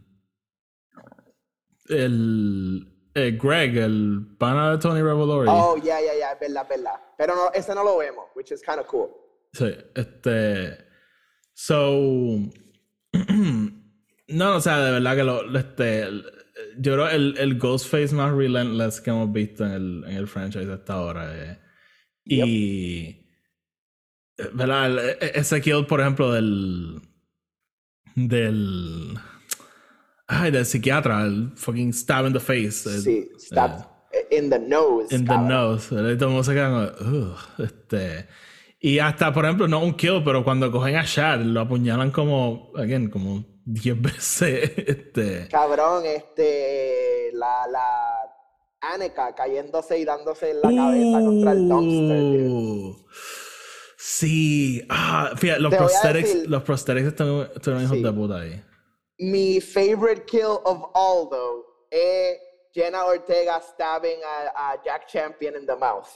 Speaker 1: El. Eh, Greg, el pana de Tony Revolori.
Speaker 2: Oh, ya, ya, ya, es verdad, es verdad. Pero no, ese no lo vemos, which is kind of cool.
Speaker 1: Sí, este. So. no, o sea, de verdad que lo. Este, yo creo el, el Ghostface más relentless que hemos visto en el, en el franchise hasta ahora. Eh. Y. ¿Verdad? E, e, ese kill, por ejemplo, del. Del Ay, del psiquiatra, el fucking stab in the face.
Speaker 2: Sí, stab in the nose.
Speaker 1: In the nose. Todo se queda este. Y hasta, por ejemplo, no un kill, pero cuando cogen a Shad, lo apuñalan como, again, como 10 veces. Este.
Speaker 2: Cabrón, este. La, la Aneka cayéndose y dándose en la cabeza contra el dumpster.
Speaker 1: Sí. Ah, fíjate, los prosthetics, los prosthetics están, están hijos de puta ahí.
Speaker 2: Mi favorite kill of all, though, es Jenna Ortega stabbing a, a, Jack Champion in the mouth.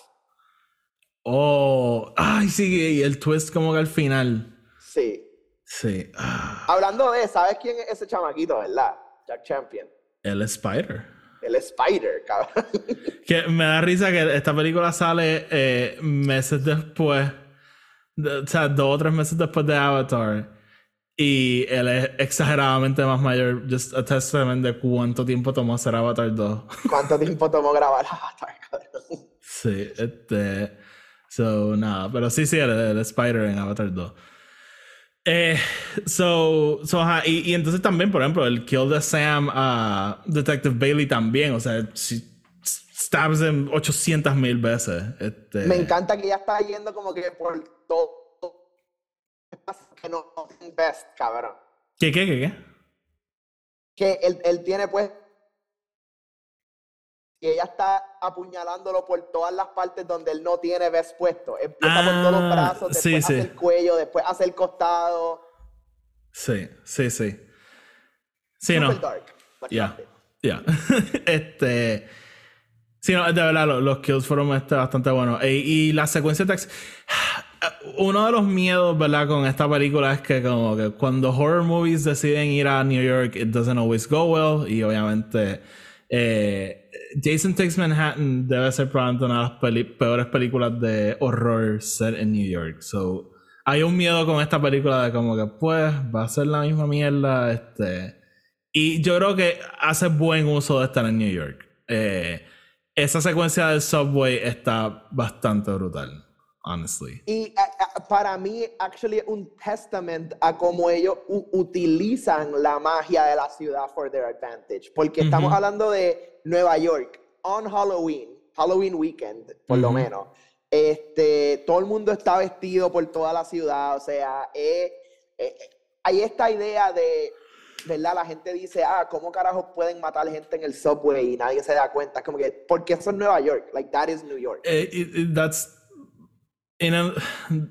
Speaker 1: Oh, ay, sí, y el twist como que al final.
Speaker 2: Sí.
Speaker 1: Sí. Ah,
Speaker 2: Hablando de, ¿sabes quién es ese chamaquito, verdad? Jack Champion.
Speaker 1: el Spider.
Speaker 2: El Spider, cabrón.
Speaker 1: Que me da risa que esta película sale eh, meses después, de- o sea, dos o tres meses después de Avatar. Y él es exageradamente más mayor. Just a testament de cuánto tiempo tomó hacer Avatar 2.
Speaker 2: ¿Cuánto tiempo tomó grabar Avatar, cabrón?
Speaker 1: sí, este. So, nada. Pero sí, sí, el, el Spider en Avatar 2. Eh, so, so ajá, y, y entonces también, por ejemplo, el kill de Sam a Detective Bailey también. O sea, si stabs him 800 mil veces. Este,
Speaker 2: Me encanta que ya está yendo como que por todo. Que no best, cabrón.
Speaker 1: ¿Qué, qué, qué, qué?
Speaker 2: Que él, él tiene pues. Y ella está apuñalándolo por todas las partes donde él no tiene vest puesto. Empieza por todos
Speaker 1: Ah,
Speaker 2: los brazos, después
Speaker 1: sí,
Speaker 2: hace
Speaker 1: sí.
Speaker 2: el cuello, después hace el costado.
Speaker 1: Sí, sí, sí. Sí,
Speaker 2: Super
Speaker 1: no.
Speaker 2: dark.
Speaker 1: Ya, ya. este. Sí, no, de verdad, lo- los, kills fueron este, bastante buenos. E- y la secuencia de tax- Uno de los miedos, ¿verdad? Con esta película es que, como que cuando horror movies deciden ir a New York, it doesn't always go well. Y obviamente, eh, Jason Takes Manhattan debe ser probablemente una de las peores películas de horror set en New York. So, hay un miedo con esta película de como que, pues, va a ser la misma mierda. Este. Y yo creo que hace buen uso de estar en New York. Eh, esa secuencia del subway está bastante brutal, honestly.
Speaker 2: Y a- a- para mí, actually, es un testament a cómo ellos utilizan la magia de la ciudad for their advantage. Porque estamos hablando de Nueva York, on Halloween, Halloween weekend, por lo menos. Este, todo el mundo está vestido por toda la ciudad, o sea, eh, eh, hay esta idea de, ¿verdad? La gente dice, ah, ¿cómo carajos pueden matar gente en el subway y nadie se da cuenta? Es como que, porque eso es Nueva York, like, that is New York.
Speaker 1: Eh, it- it- that's in a,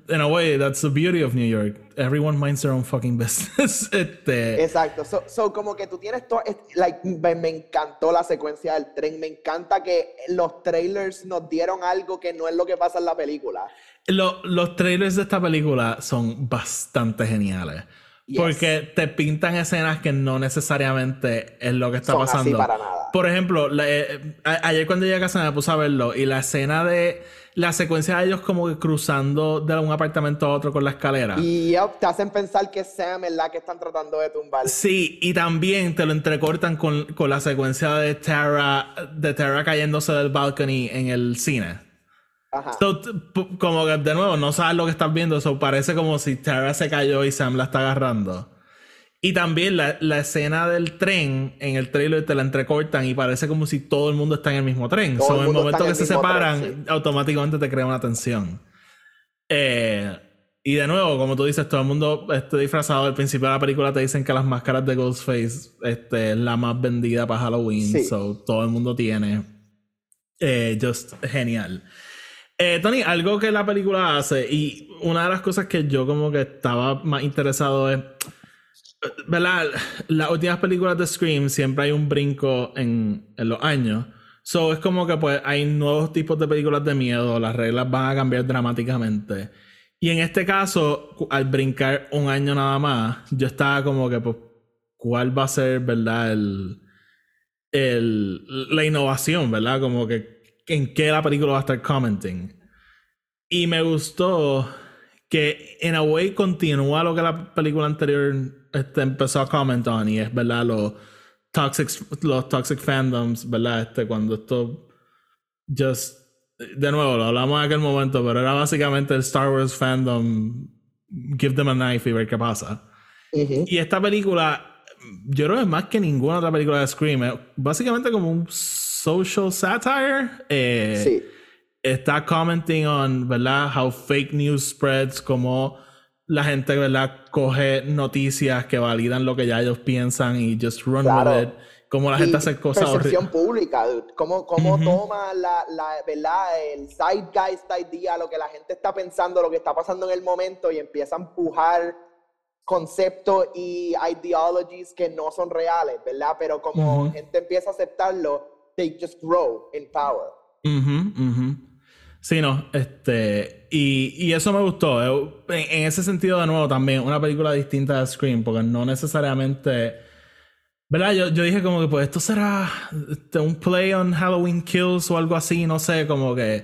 Speaker 1: in a way that's the beauty of New York. Everyone minds their own fucking business. este,
Speaker 2: Exacto. So, so como que tú tienes todo. Like, me, me encantó la secuencia del tren. Me encanta que los trailers nos dieron algo que no es lo que pasa en la película.
Speaker 1: lo- los trailers de esta película son bastante geniales.
Speaker 2: Yes.
Speaker 1: Porque te pintan escenas que no necesariamente es lo que está
Speaker 2: Son
Speaker 1: pasando.
Speaker 2: así para nada.
Speaker 1: Por ejemplo, la- eh, a- ayer cuando llegué a casa me puse a verlo y la escena de la secuencia de ellos como que cruzando de un apartamento a otro con la escalera.
Speaker 2: Y yep, te hacen pensar que Sam es la que están tratando de tumbar.
Speaker 1: Sí, y también te lo entrecortan con, con la secuencia de Tara, de Tara cayéndose del balcony en el cine.
Speaker 2: Ajá.
Speaker 1: So, como que de nuevo no sabes lo que estás viendo, eso parece como si Tara se cayó y Sam la está agarrando. Y también la, la escena del tren en el trailer te la entrecortan y parece como si todo el mundo está en el mismo tren.
Speaker 2: Todo
Speaker 1: So,
Speaker 2: el
Speaker 1: en el momento que
Speaker 2: el
Speaker 1: se separan,
Speaker 2: tren,
Speaker 1: automáticamente te crea una tensión. Eh, y de nuevo, como tú dices, todo el mundo este, disfrazado. Al principio de la película te dicen que las máscaras de Ghostface este, es la más vendida para Halloween.
Speaker 2: Sí.
Speaker 1: So, todo el mundo tiene. Eh, just genial. Eh, Tony, algo que la película hace, y una de las cosas que yo como que estaba más interesado es, ¿verdad? Las últimas películas de Scream siempre hay un brinco en, en los años. So es como que pues hay nuevos tipos de películas de miedo, las reglas van a cambiar dramáticamente. Y en este caso, al brincar un año nada más, yo estaba como que pues, ¿cuál va a ser, verdad? El, el, la innovación, ¿verdad? Como que en qué la película va a estar commenting. Y me gustó que en a way continúa lo que la película anterior este, empezó a comentar on y es, ¿verdad? Los toxic, los toxic fandoms, ¿verdad? Este, cuando esto just de nuevo, lo hablamos en aquel momento, pero era básicamente el Star Wars fandom give them a knife y ver qué pasa.
Speaker 2: Ujú.
Speaker 1: Y esta película, yo creo que es más que ninguna otra película de Scream, es básicamente como un social satire. Eh,
Speaker 2: Sí.
Speaker 1: Está commenting on, ¿verdad? How fake news spreads, como la gente, ¿verdad? Coge noticias que validan lo que ya ellos piensan y just run
Speaker 2: Claro.
Speaker 1: with it. Como la gente
Speaker 2: Y
Speaker 1: hace cosas
Speaker 2: percepción pública, dude. Cómo, cómo toma la, la, ¿verdad? el zeitgeist idea, lo que la gente está pensando, lo que está pasando en el momento y empieza a empujar conceptos y ideologies que no son reales, ¿verdad? Pero como
Speaker 1: Ujú.
Speaker 2: gente empieza a aceptarlo, they just grow in power.
Speaker 1: Ujú, ujú. Sí, no, este, y, y eso me gustó. En ese sentido, de nuevo, también, una película distinta de Scream, porque no necesariamente. ¿Verdad? Yo, yo dije como que, pues, esto será este, un play on Halloween Kills o algo así, no sé, como que.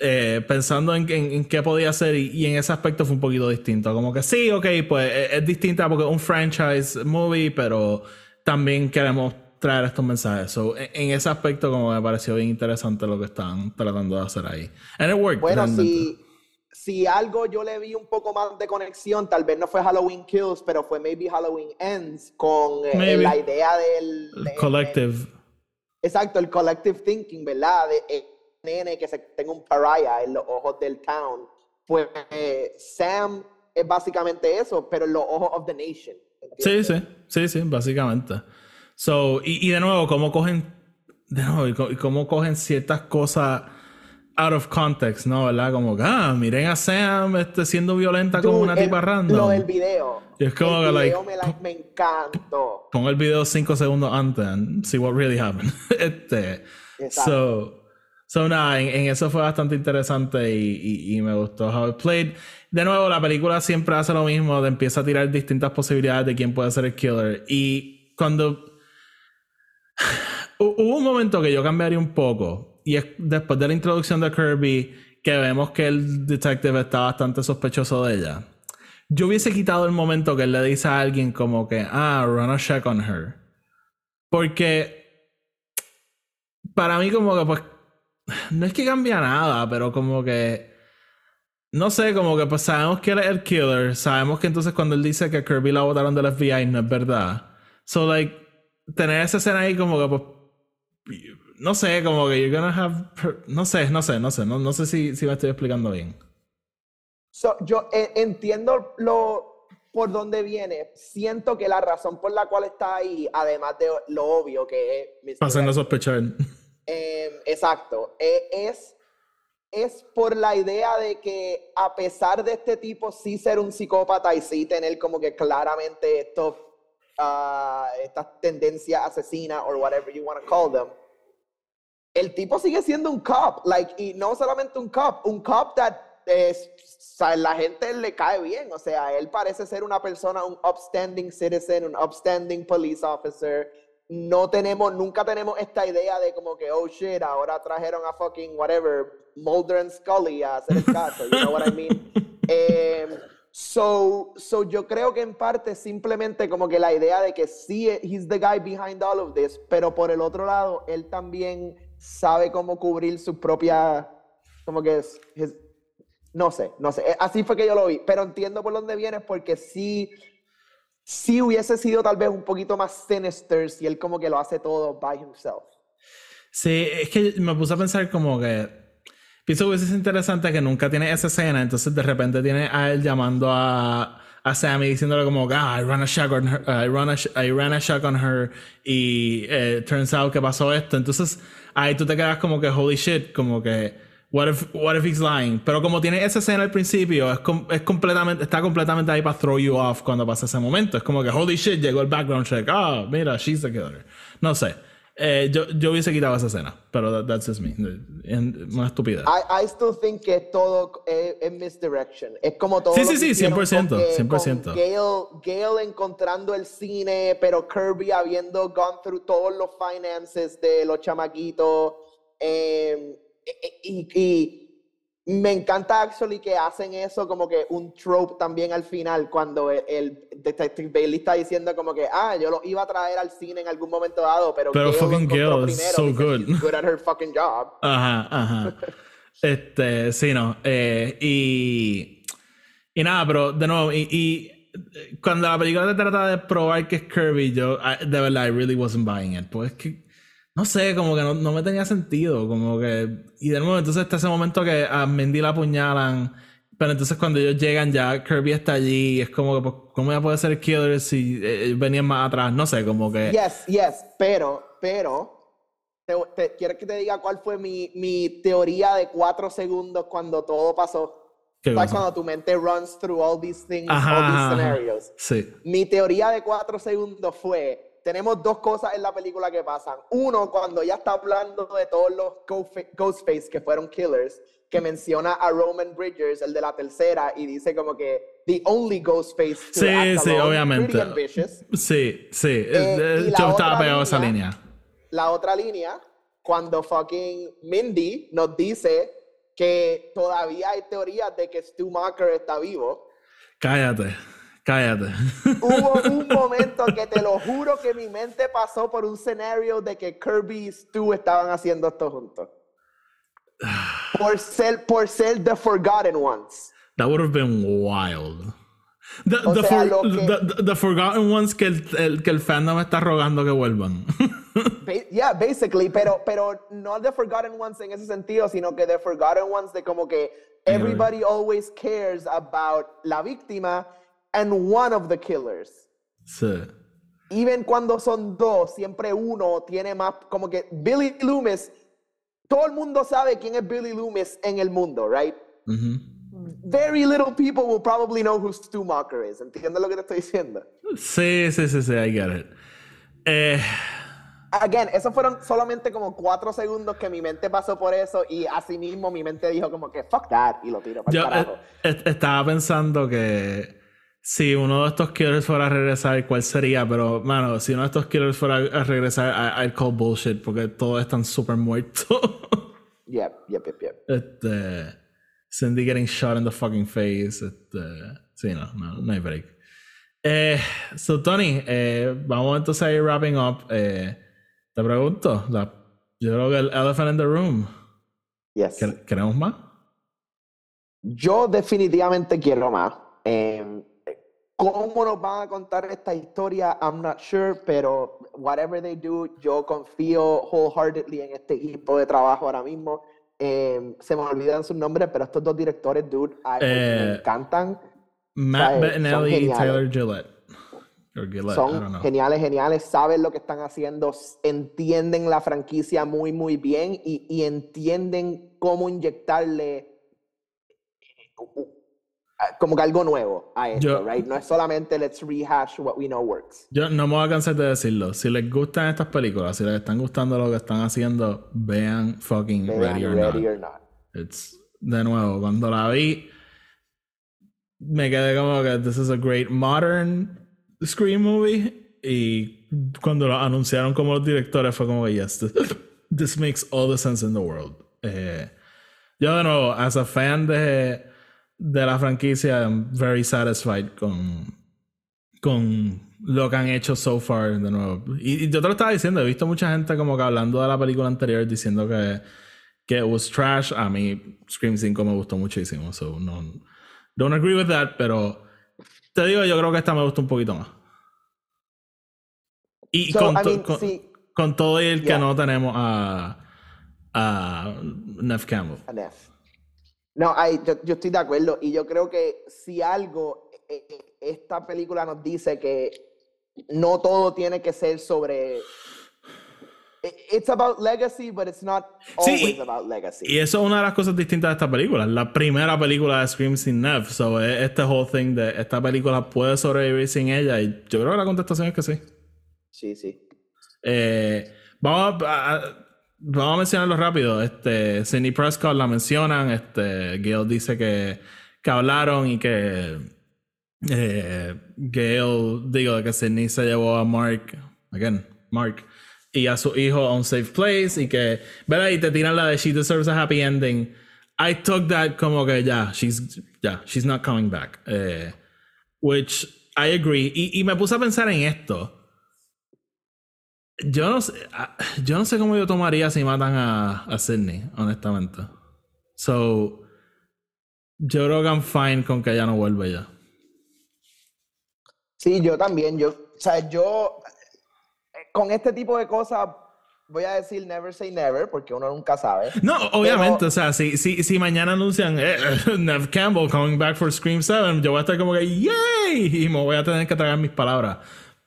Speaker 1: eh, pensando en, en- en qué podía ser, y, y en ese aspecto fue un poquito distinto. Como que sí, ok, pues es, es distinta porque es un franchise movie, pero también queremos traer estos mensajes. So, en, en ese aspecto, como me pareció bien interesante lo que están tratando de hacer ahí. And it worked,
Speaker 2: Bueno, si, si algo yo le vi un poco más de conexión, tal vez no fue Halloween Kills, pero fue maybe Halloween Ends con eh, la idea del...
Speaker 1: El
Speaker 2: de-
Speaker 1: collective.
Speaker 2: exacto, el collective thinking, ¿verdad? De eh, nene que se tenga un pariah en los ojos del town. Pues eh, Sam es básicamente eso, pero en los ojos of the nation.
Speaker 1: Sí,
Speaker 2: ¿entiendes?
Speaker 1: sí, sí, sí, básicamente. So, y, y de nuevo, cómo cogen, de nuevo, y co- y cómo cogen ciertas cosas out of context, ¿no? ¿Verdad? Como ah, miren a Sam este, siendo violenta como
Speaker 2: Dude,
Speaker 1: una
Speaker 2: el-
Speaker 1: tipa random.
Speaker 2: Lo del video.
Speaker 1: Y es como
Speaker 2: el
Speaker 1: que, like,
Speaker 2: video me, la- me encantó.
Speaker 1: Pon el video cinco segundos antes and see what really happened. este,
Speaker 2: Exacto.
Speaker 1: so, so nada, en, en eso fue bastante interesante y, y- y me gustó how it played. De nuevo, la película siempre hace lo mismo, de empieza a tirar distintas posibilidades de quién puede ser el killer. Y cuando Hubo un momento que yo cambiaría un poco. Y es después de la introducción de Kirby, que vemos que el detective está bastante sospechoso de ella. Yo hubiese quitado el momento que él le dice a alguien como que, ah, run a check on her. Porque para mí como que pues no es que cambia nada, pero como que no sé, como que pues sabemos que él es el killer, sabemos que entonces cuando él dice que Kirby la botaron del FBI no es verdad. So like tener esa escena ahí como que pues no sé, como que you're gonna have no sé, no sé, no sé, no, no sé si, si me estoy explicando bien.
Speaker 2: So, yo eh, entiendo lo por dónde viene. Siento que la razón por la cual está ahí, además de lo obvio que es.
Speaker 1: Pasen a sospechar.
Speaker 2: eh, exacto, eh, es, es por la idea de que a pesar de este tipo sí ser un psicópata y sí tener como que claramente estos, ah, estas tendencias asesinas or whatever you want to call them, el tipo sigue siendo un cop, like, y no solamente un cop, un cop that es, o sea, la gente le cae bien, o sea, él parece ser una persona, un upstanding citizen, un upstanding police officer. No tenemos, nunca tenemos esta idea de como que, oh shit, ahora trajeron a fucking whatever, Mulder and Scully a hacer el caso, you know what I mean? Em, so, so yo creo que en parte simplemente como que la idea de que sí, he's the guy behind all of this, pero por el otro lado, él también sabe cómo cubrir su propia, como que es, his- no sé, no sé, eh, así fue que yo lo vi, pero entiendo por dónde vienes porque sí, sí hubiese sido tal vez un poquito más sinister si él como que lo hace todo by himself.
Speaker 1: Sí, es que me puse a pensar como que pienso que sido interesante que nunca tiene esa escena, entonces de repente tiene a él llamando a, a Sammy diciéndole como ah, I ran a shot on her, I ran a, I ran a shot on her y eh, turns out que pasó esto, entonces ahí tú te quedas como que holy shit, como que what if, what if he's lying, pero como tiene esa escena al principio, es, com- es completamente, está completamente ahí para throw you off cuando pasa ese momento, es como que holy shit, llegó el background check, ah, mira, she's the killer, no sé. Eh, yo, yo hubiese quitado esa escena, pero that- that's just me. En- Una estupidez.
Speaker 2: I, I still think que todo es, es misdirection. Es como todo.
Speaker 1: Sí, sí, sí,
Speaker 2: hicieron
Speaker 1: 100%,
Speaker 2: con que-
Speaker 1: 100%.
Speaker 2: con Gale, Gale encontrando el cine, pero Kirby habiendo gone through todos los finances de los chamaquitos. eh, y, y me encanta actually que hacen eso como que un trope también al final cuando el, el Detective Bailey está diciendo como que ah yo lo iba a traer al cine en algún momento dado pero,
Speaker 1: Pero
Speaker 2: Gale
Speaker 1: fucking Gale is so good.
Speaker 2: good at her fucking job
Speaker 1: Ajá, ajá. Este, sí, no. Eh, y. Y nada, pero de nuevo, y, y cuando la película te trata de probar que es Kirby, yo, I- de verdad, I really wasn't buying it. Pues es que, no sé, como que no, no me tenía sentido. Como que. Y de nuevo, entonces está ese momento que a Mindy la apuñalan. Pero entonces cuando ellos llegan ya Kirby está allí y es como que, pues, ¿cómo ya puede ser el killer si eh, venían más atrás? No sé, como que...
Speaker 2: Yes, yes, pero, pero, te, te- ¿quieres que te diga cuál fue mi, mi teoría de cuatro segundos cuando todo pasó?
Speaker 1: ¿Qué
Speaker 2: ¿Sabes cuando tu mente runs through all these things,
Speaker 1: Ajá,
Speaker 2: all these scenarios?
Speaker 1: Sí.
Speaker 2: Mi teoría de cuatro segundos fue, tenemos dos cosas en la película que pasan. Uno, cuando ella está hablando de todos los Ghostfa- Ghostface que fueron killers, que menciona a Roman Bridgers, el de la tercera, y dice como que the only Ghostface to
Speaker 1: Sí, sí,
Speaker 2: alone,
Speaker 1: obviamente. Sí, sí.
Speaker 2: Eh,
Speaker 1: yo estaba pegado a esa
Speaker 2: línea-. La otra línea, cuando fucking Mindy nos dice que todavía hay teorías de que Stu Macher está vivo.
Speaker 1: Cállate, cállate.
Speaker 2: Hubo un momento que te lo juro que mi mente pasó por un escenario de que Kirby y Stu estaban haciendo esto juntos. Por ser, por ser The Forgotten Ones.
Speaker 1: That would have been wild. The, the
Speaker 2: sea,
Speaker 1: for-
Speaker 2: lo que-
Speaker 1: the- the- Forgotten Ones que el, el- que el fandom está rogando que vuelvan.
Speaker 2: Yeah, basically, pero, pero no The Forgotten Ones en ese sentido, sino que The Forgotten Ones de como que everybody always cares about la víctima and one of the killers.
Speaker 1: sí.
Speaker 2: even cuando son dos, siempre uno tiene más, como que Billy Loomis, todo el mundo sabe quién es Billy Loomis en el mundo, right?
Speaker 1: Ujú.
Speaker 2: Very little people will probably know who Stu Macher is. ¿Entiendes lo que te estoy diciendo?
Speaker 1: Sí, sí, sí, sí, I get it. Eh,
Speaker 2: Again, esos fueron solamente como cuatro segundos que mi mente pasó por eso y así mismo mi mente dijo como que fuck that y lo tiro para
Speaker 1: yo
Speaker 2: el carajo.
Speaker 1: eh, eh, estaba pensando que si uno de estos killers fuera a regresar, ¿cuál sería? Pero, mano, si uno de estos killers fuera a regresar, I- I'd call bullshit porque todos están súper muertos.
Speaker 2: Yep, yep, yep, yep.
Speaker 1: Este. Cindy getting shot in the fucking face. Este. Sí, no, no, no hay break. Eh, so, Tony, eh, vamos entonces a ir wrapping up. Eh, te pregunto, la, yo creo que el elephant in the room.
Speaker 2: Yes.
Speaker 1: ¿quer- ¿Queremos más?
Speaker 2: Yo definitivamente quiero más. Eh, ¿Cómo nos van a contar esta historia? I'm not sure, pero whatever they do, yo confío wholeheartedly en este equipo de trabajo ahora mismo. Eh, se me olvidan sus nombres, pero estos dos directores, dude, ay,
Speaker 1: Eh,
Speaker 2: me encantan.
Speaker 1: Matt
Speaker 2: son
Speaker 1: Bettinelli y. Tyler Gillette. Gillette, I
Speaker 2: Son geniales, geniales, saben lo que están haciendo, entienden la franquicia muy, muy bien y, y entienden cómo inyectarle eh, como que algo nuevo a esto,
Speaker 1: Yo-
Speaker 2: right? No es solamente let's rehash what we know works.
Speaker 1: Yo no me voy a cansar de decirlo. Si les gustan estas películas, si les están gustando lo que están haciendo, vean fucking
Speaker 2: Vean
Speaker 1: Ready or
Speaker 2: ready
Speaker 1: Not.
Speaker 2: or not.
Speaker 1: It's, de nuevo, cuando la vi, me quedé como que this is a great modern Scream movie. Y cuando lo anunciaron como los directores, fue como que yes, this, this makes all the sense in the world. Eh, yo, de nuevo, as a fan de, de la franquicia, I'm very satisfied con, con lo que han hecho so far, de nuevo. Y, y yo te lo estaba diciendo, he visto mucha gente como que hablando de la película anterior diciendo que que it was trash. A mí Scream 5 me gustó muchísimo. So no, don't agree with that, pero te digo, yo creo que esta me gustó un poquito más. Y
Speaker 2: So,
Speaker 1: con,
Speaker 2: I mean,
Speaker 1: con, todo y el que no tenemos a, a Neff Campbell.
Speaker 2: a Neff. No, ay, yo, yo estoy de acuerdo y yo creo que si algo, eh, eh, esta película nos dice que no todo tiene que ser sobre... I- It's about legacy, but it's not
Speaker 1: Sí,
Speaker 2: always
Speaker 1: y-
Speaker 2: about legacy.
Speaker 1: Y eso es una de las cosas distintas de esta película. La primera película de Scream sin Neff. So, es este whole thing de esta película puede sobrevivir sin ella. Y yo creo que la contestación es que sí.
Speaker 2: Sí, sí.
Speaker 1: Eh, vamos, a, a- vamos a mencionarlo rápido. Este, Sidney Prescott la mencionan. Este, Gail dice que, que hablaron y que eh, Gail, digo, que Sidney se llevó a Mark, again, Mark, y a su hijo a un safe place y que, ¿verdad? Y te tiran la de She deserves a happy ending. I took that como que ya, she's, ya, she's not coming back. Eh, which I agree. Y, y me puse a pensar en esto. Yo no sé, ah, yo no sé cómo yo tomaría si matan a, a Sidney, honestamente. So, yo creo que I'm fine con que ella no vuelva ya.
Speaker 2: Sí, yo también. Yo, o sea, yo eh, con este tipo de cosas voy a decir never say never porque uno nunca sabe.
Speaker 1: No, obviamente,
Speaker 2: Pero-
Speaker 1: o sea, si, si, si mañana anuncian eh, Nev Campbell coming back for Scream 7, yo voy a estar como que ¡Yay! Y me voy a tener que tragar mis palabras.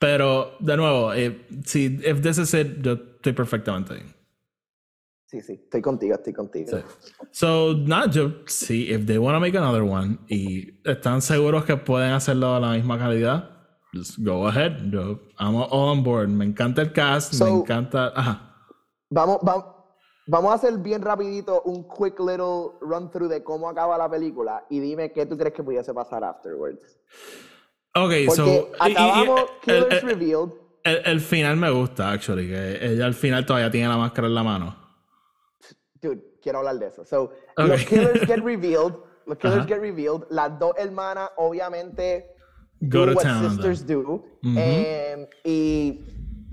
Speaker 1: Pero, de nuevo, eh, si if this is it, yo estoy perfectamente bien.
Speaker 2: Sí, sí, estoy contigo, estoy contigo.
Speaker 1: Sí. So, nada, yo, sí, if they want to make another one y están seguros que pueden hacerlo a la misma calidad, just go ahead. Yo, I'm all on board. Me encanta el cast, me encanta. Ajá.
Speaker 2: Vamos, vamos, vamos a hacer bien rapidito un quick little run through de cómo acaba la película y dime qué tú crees que pudiese pasar afterwards.
Speaker 1: Ok,
Speaker 2: Porque
Speaker 1: so. y- y-
Speaker 2: acabamos
Speaker 1: el,
Speaker 2: Killers
Speaker 1: el-
Speaker 2: Revealed.
Speaker 1: el- el final me gusta, actually. Que ella al final todavía tiene la máscara en la mano.
Speaker 2: Dude, quiero hablar de eso. So,
Speaker 1: Ok.
Speaker 2: los Killers get revealed. Los Killers
Speaker 1: Ajá.
Speaker 2: get revealed. Las dos hermanas, obviamente,
Speaker 1: Go
Speaker 2: do
Speaker 1: to
Speaker 2: what
Speaker 1: town.
Speaker 2: sisters do. em, y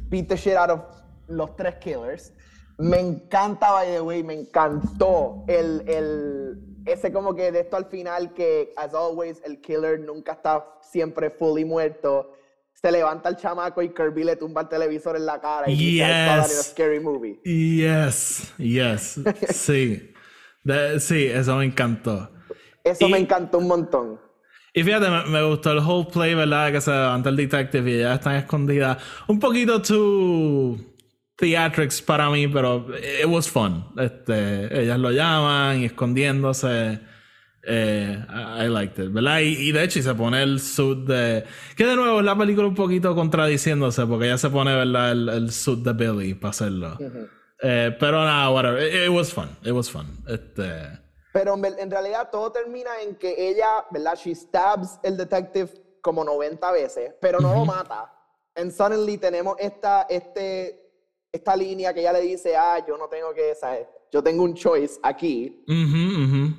Speaker 2: beat the shit out of los tres killers. Me encanta, by the way, me encantó el, el, ese como que de esto al final que, as always, el killer nunca está siempre fully muerto. Se levanta el chamaco y Kirby le tumba el televisor en la cara y dice,
Speaker 1: Yes.
Speaker 2: scary movie.
Speaker 1: Yes, yes. sí. De- sí, eso me encantó.
Speaker 2: Eso me encantó un montón.
Speaker 1: Y fíjate, me, me gustó el whole play, ¿verdad? Que se levanta el detective y ella está escondida. Un poquito too theatrics para mí, pero it was fun. Este, ellas lo llaman y escondiéndose. Eh, I, liked it, ¿verdad? Y, y de hecho, y se pone el suit de. Que de nuevo es la película un poquito contradiciéndose, porque ella se pone, ¿verdad? El, el suit de Billy para hacerlo. Eh, pero nada, whatever. It, it was fun. It was fun. Este.
Speaker 2: Pero en, realidad todo termina en que ella, ¿verdad? She stabs el detective como 90 veces, pero no lo mata. And suddenly tenemos esta, este, esta línea que ella le dice, ah, yo no tengo que, ¿sabes? Yo tengo un choice aquí.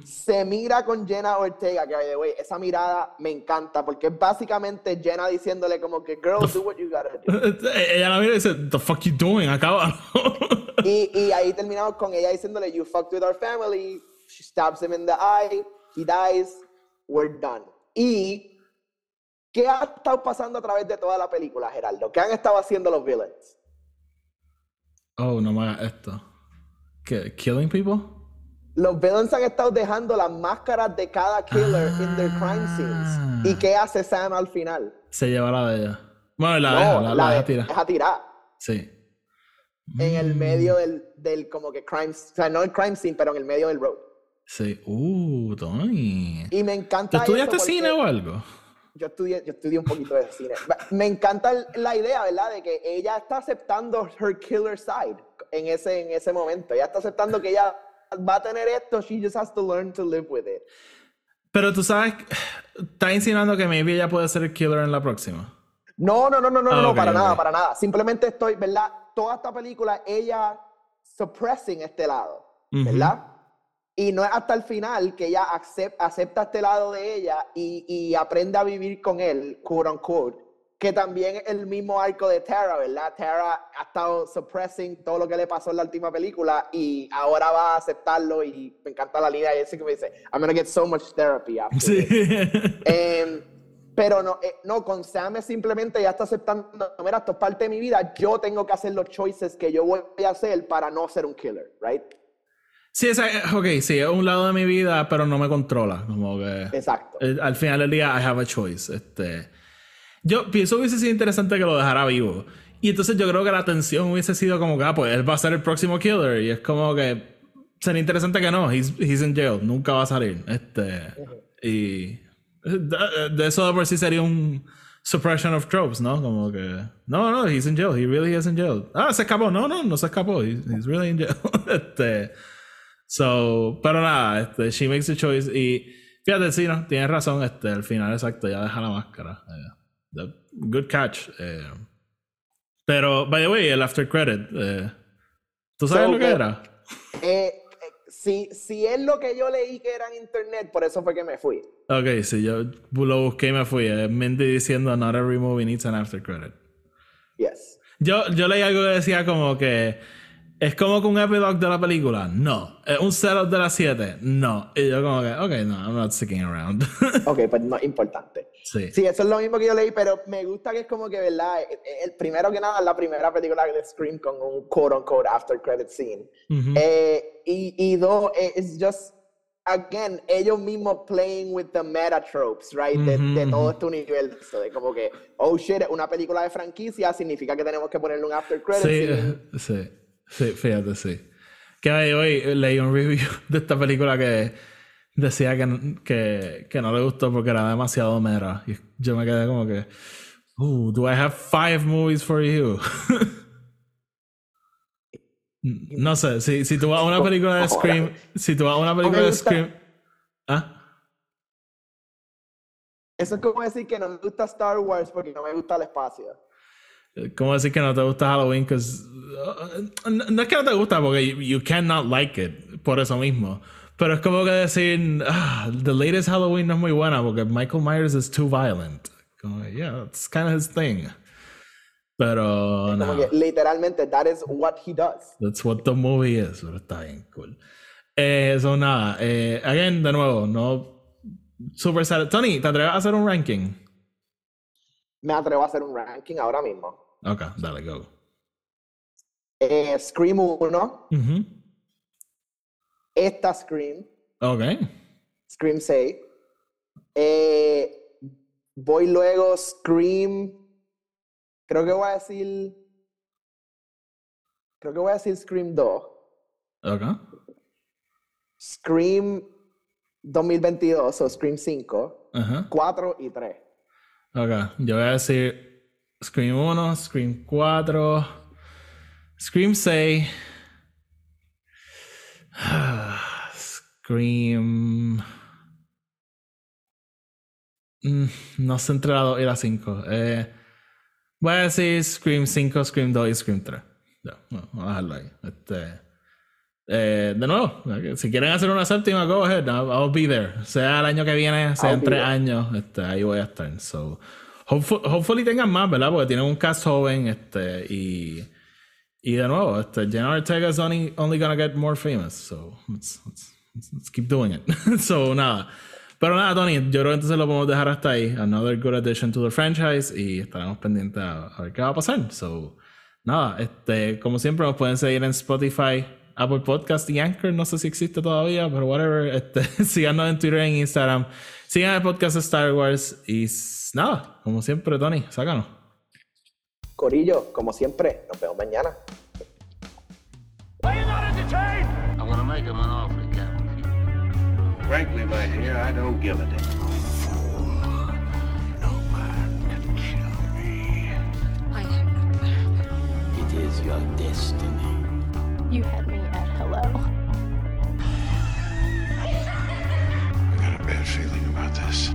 Speaker 2: Se mira con Jenna Ortega, que by the way, esa mirada me encanta, porque es básicamente Jenna diciéndole como que, girl, do what you gotta do.
Speaker 1: Ella la mira y dice, The fuck you doing? Acaba.
Speaker 2: Y, y ahí terminamos con ella diciéndole, you fucked with our family. She stabs him in the eye. He dies. We're done. Y, ¿qué ha estado pasando a través de toda la película, Geraldo? ¿Qué han estado haciendo los villains?
Speaker 1: Oh, no me hagas esto. ¿Qué? ¿Killing people?
Speaker 2: Los villains han estado dejando las máscaras de cada killer in their crime scenes.
Speaker 1: Ah.
Speaker 2: ¿Y qué hace Sam al final?
Speaker 1: Se lleva la de ella. Bueno, la
Speaker 2: No,
Speaker 1: deja, la, la
Speaker 2: la
Speaker 1: deja
Speaker 2: de-
Speaker 1: tirar.
Speaker 2: deja tirar.
Speaker 1: Sí.
Speaker 2: En el
Speaker 1: Mm.
Speaker 2: medio del, del como que crime, o sea, no el crime scene, pero en el medio del road.
Speaker 1: Sí. Uh, Tony.
Speaker 2: Y me
Speaker 1: ¿Tú
Speaker 2: encanta
Speaker 1: estudiaste
Speaker 2: eso porque-
Speaker 1: cine o algo?
Speaker 2: Yo estudié, yo estudié un poquito de cine. Me encanta la idea, ¿verdad? De que ella está aceptando her killer side en ese, en ese momento. Ella está aceptando que ella va a tener esto, she just has to learn to live with it.
Speaker 1: Pero tú sabes, está insinuando que maybe ella puede ser el killer en la próxima.
Speaker 2: No, no, no, no, no,
Speaker 1: Ah,
Speaker 2: no,
Speaker 1: ok,
Speaker 2: para
Speaker 1: ok.
Speaker 2: nada, para nada. Simplemente estoy, ¿verdad? Toda esta película, ella suppressing este lado. ¿verdad? Y no es hasta el final que ella acep- acepta este lado de ella y, y aprende a vivir con él, quote unquote. Que también es el mismo arco de Tara, ¿verdad? Tara ha estado suppressing todo lo que le pasó en la última película y ahora va a aceptarlo y me encanta la línea ese que me dice, I'm gonna get so much therapy after
Speaker 1: Sí.
Speaker 2: this". Em, pero no, eh, no, con Sam es simplemente ya está aceptando, mira, esto es parte de mi vida, yo tengo que hacer los choices que yo voy a hacer para no ser un killer, right?
Speaker 1: Sí, esa, ok, sí, es un lado de mi vida, pero no me controla. Como que.
Speaker 2: Exacto.
Speaker 1: Eh, Al final del día, I have a choice. Este, yo pienso hubiese sido interesante que lo dejara vivo. Y entonces yo creo que la tensión hubiese sido como que, ah, pues él va a ser el próximo killer. Y es como que sería interesante que no, he's, he's in jail, nunca va a salir. Este, y de, de eso de por sí sería un suppression of tropes, ¿no? Como que, no, no, he's in jail, he really is in jail. Ah, se escapó, no, no, no se escapó, he's, he's really in jail. este, so, pero nada, este, she makes a choice y fíjate, sí, no, tienes razón, este, al final exacto, ya deja la máscara. eh, good catch. eh. pero, by the way, el after credit, eh, ¿tú sabes
Speaker 2: So,
Speaker 1: lo que era?
Speaker 2: Eh, eh, si, si es lo que yo leí que era en internet, por eso fue que me fui.
Speaker 1: Ok, sí, yo lo busqué y me fui. Mindy diciendo, not every movie needs an after credit.
Speaker 2: Yes.
Speaker 1: Yo, yo leí algo que decía como que es como que un epilogue de la película. No. ¿Es un setup de las 7? No. Y yo como que, ok, no, I'm not sticking around.
Speaker 2: Ok, pues no es importante.
Speaker 1: sí.
Speaker 2: Sí, eso es lo mismo que yo leí, pero me gusta que es como que, ¿verdad? Eh, eh, El primero que nada es la primera película de Scream con un quote unquote after credit scene.
Speaker 1: Ujú.
Speaker 2: Eh, y, y dos, eh, it's just, again, ellos mismos playing with the meta tropes, right? De, de todo este universo. De como que, oh shit, es una película de franquicia, significa que tenemos que ponerle un after credit
Speaker 1: Sí,
Speaker 2: scene.
Speaker 1: sí, sí, fíjate, sí. Que hoy, leí un review de esta película que decía que, que, que no le gustó porque era demasiado mera. Y yo me quedé como que, Ooh, do I have five movies for you? no sé, si, si tú vas a una película de Scream, si tú vas a una película de Scream. ¿Ah?
Speaker 2: Eso es como decir que no me gusta Star Wars porque no me gusta el espacio.
Speaker 1: ¿Cómo decir que no te gusta Halloween? uh, no, no es que no te gusta, porque you, you cannot like it por eso mismo. Pero es como que decir, ah, the latest Halloween no es muy buena porque Michael Myers is too violent. Como, yeah, that's kind of his thing. Pero no,
Speaker 2: que literalmente, that is what he does.
Speaker 1: that's what the movie is. Pero está bien cool. Eh, Eso nada. Eh, again, de nuevo, no. Super sad. Tony, ¿te atreves a hacer un ranking?
Speaker 2: Me atrevo a hacer un ranking ahora mismo.
Speaker 1: Ok, dale, go.
Speaker 2: Eh, Scream 1,
Speaker 1: Ujú.
Speaker 2: esta Scream,
Speaker 1: Ok.
Speaker 2: Scream 6. Eh, voy luego Scream. Creo que voy a decir. Creo que voy a decir Scream 2.
Speaker 1: Ok.
Speaker 2: Scream 2022 o Scream 5.
Speaker 1: Ajá.
Speaker 2: 4 y 3.
Speaker 1: Ok, yo voy a decir Scream 1, Scream 4, Scream 6, Scream... Mm, no sé entre la 2 y la 5. Eh, voy a decir Scream 5, Scream 2 y Scream 3. Ya, no, vamos a dejarlo ahí. Este, eh, de nuevo, si quieren hacer una séptima, go ahead. I'll, I'll be there. Sea el año que viene, sea
Speaker 2: I'll
Speaker 1: en tres años, este, ahí voy a estar. So, hopefully, tengan más, ¿verdad? Porque tienen un cast joven este, y, y de nuevo, este, Jenna Ortega is only, only gonna get more famous. So, let's, let's, let's- keep doing it. so, nada. Pero nada, Tony, yo creo que entonces lo podemos dejar hasta ahí. Another good addition to the franchise y estaremos pendientes a, a ver qué va a pasar. So, nada, este, como siempre nos pueden seguir en Spotify, Apple Podcast y Anchor. No sé si existe todavía, pero whatever. Este, síganos en Twitter e Instagram. Sigan el podcast de Star Wars y nada, como siempre, Tony, sácanos.
Speaker 2: Corillo, como siempre, nos vemos mañana.
Speaker 4: I'm gonna make him an offer he can't.
Speaker 5: Frankly, my dear, I don't give a damn.
Speaker 4: No man can kill me.
Speaker 6: It is your destiny.
Speaker 7: You had me at hello. I
Speaker 4: got a bad feeling about this.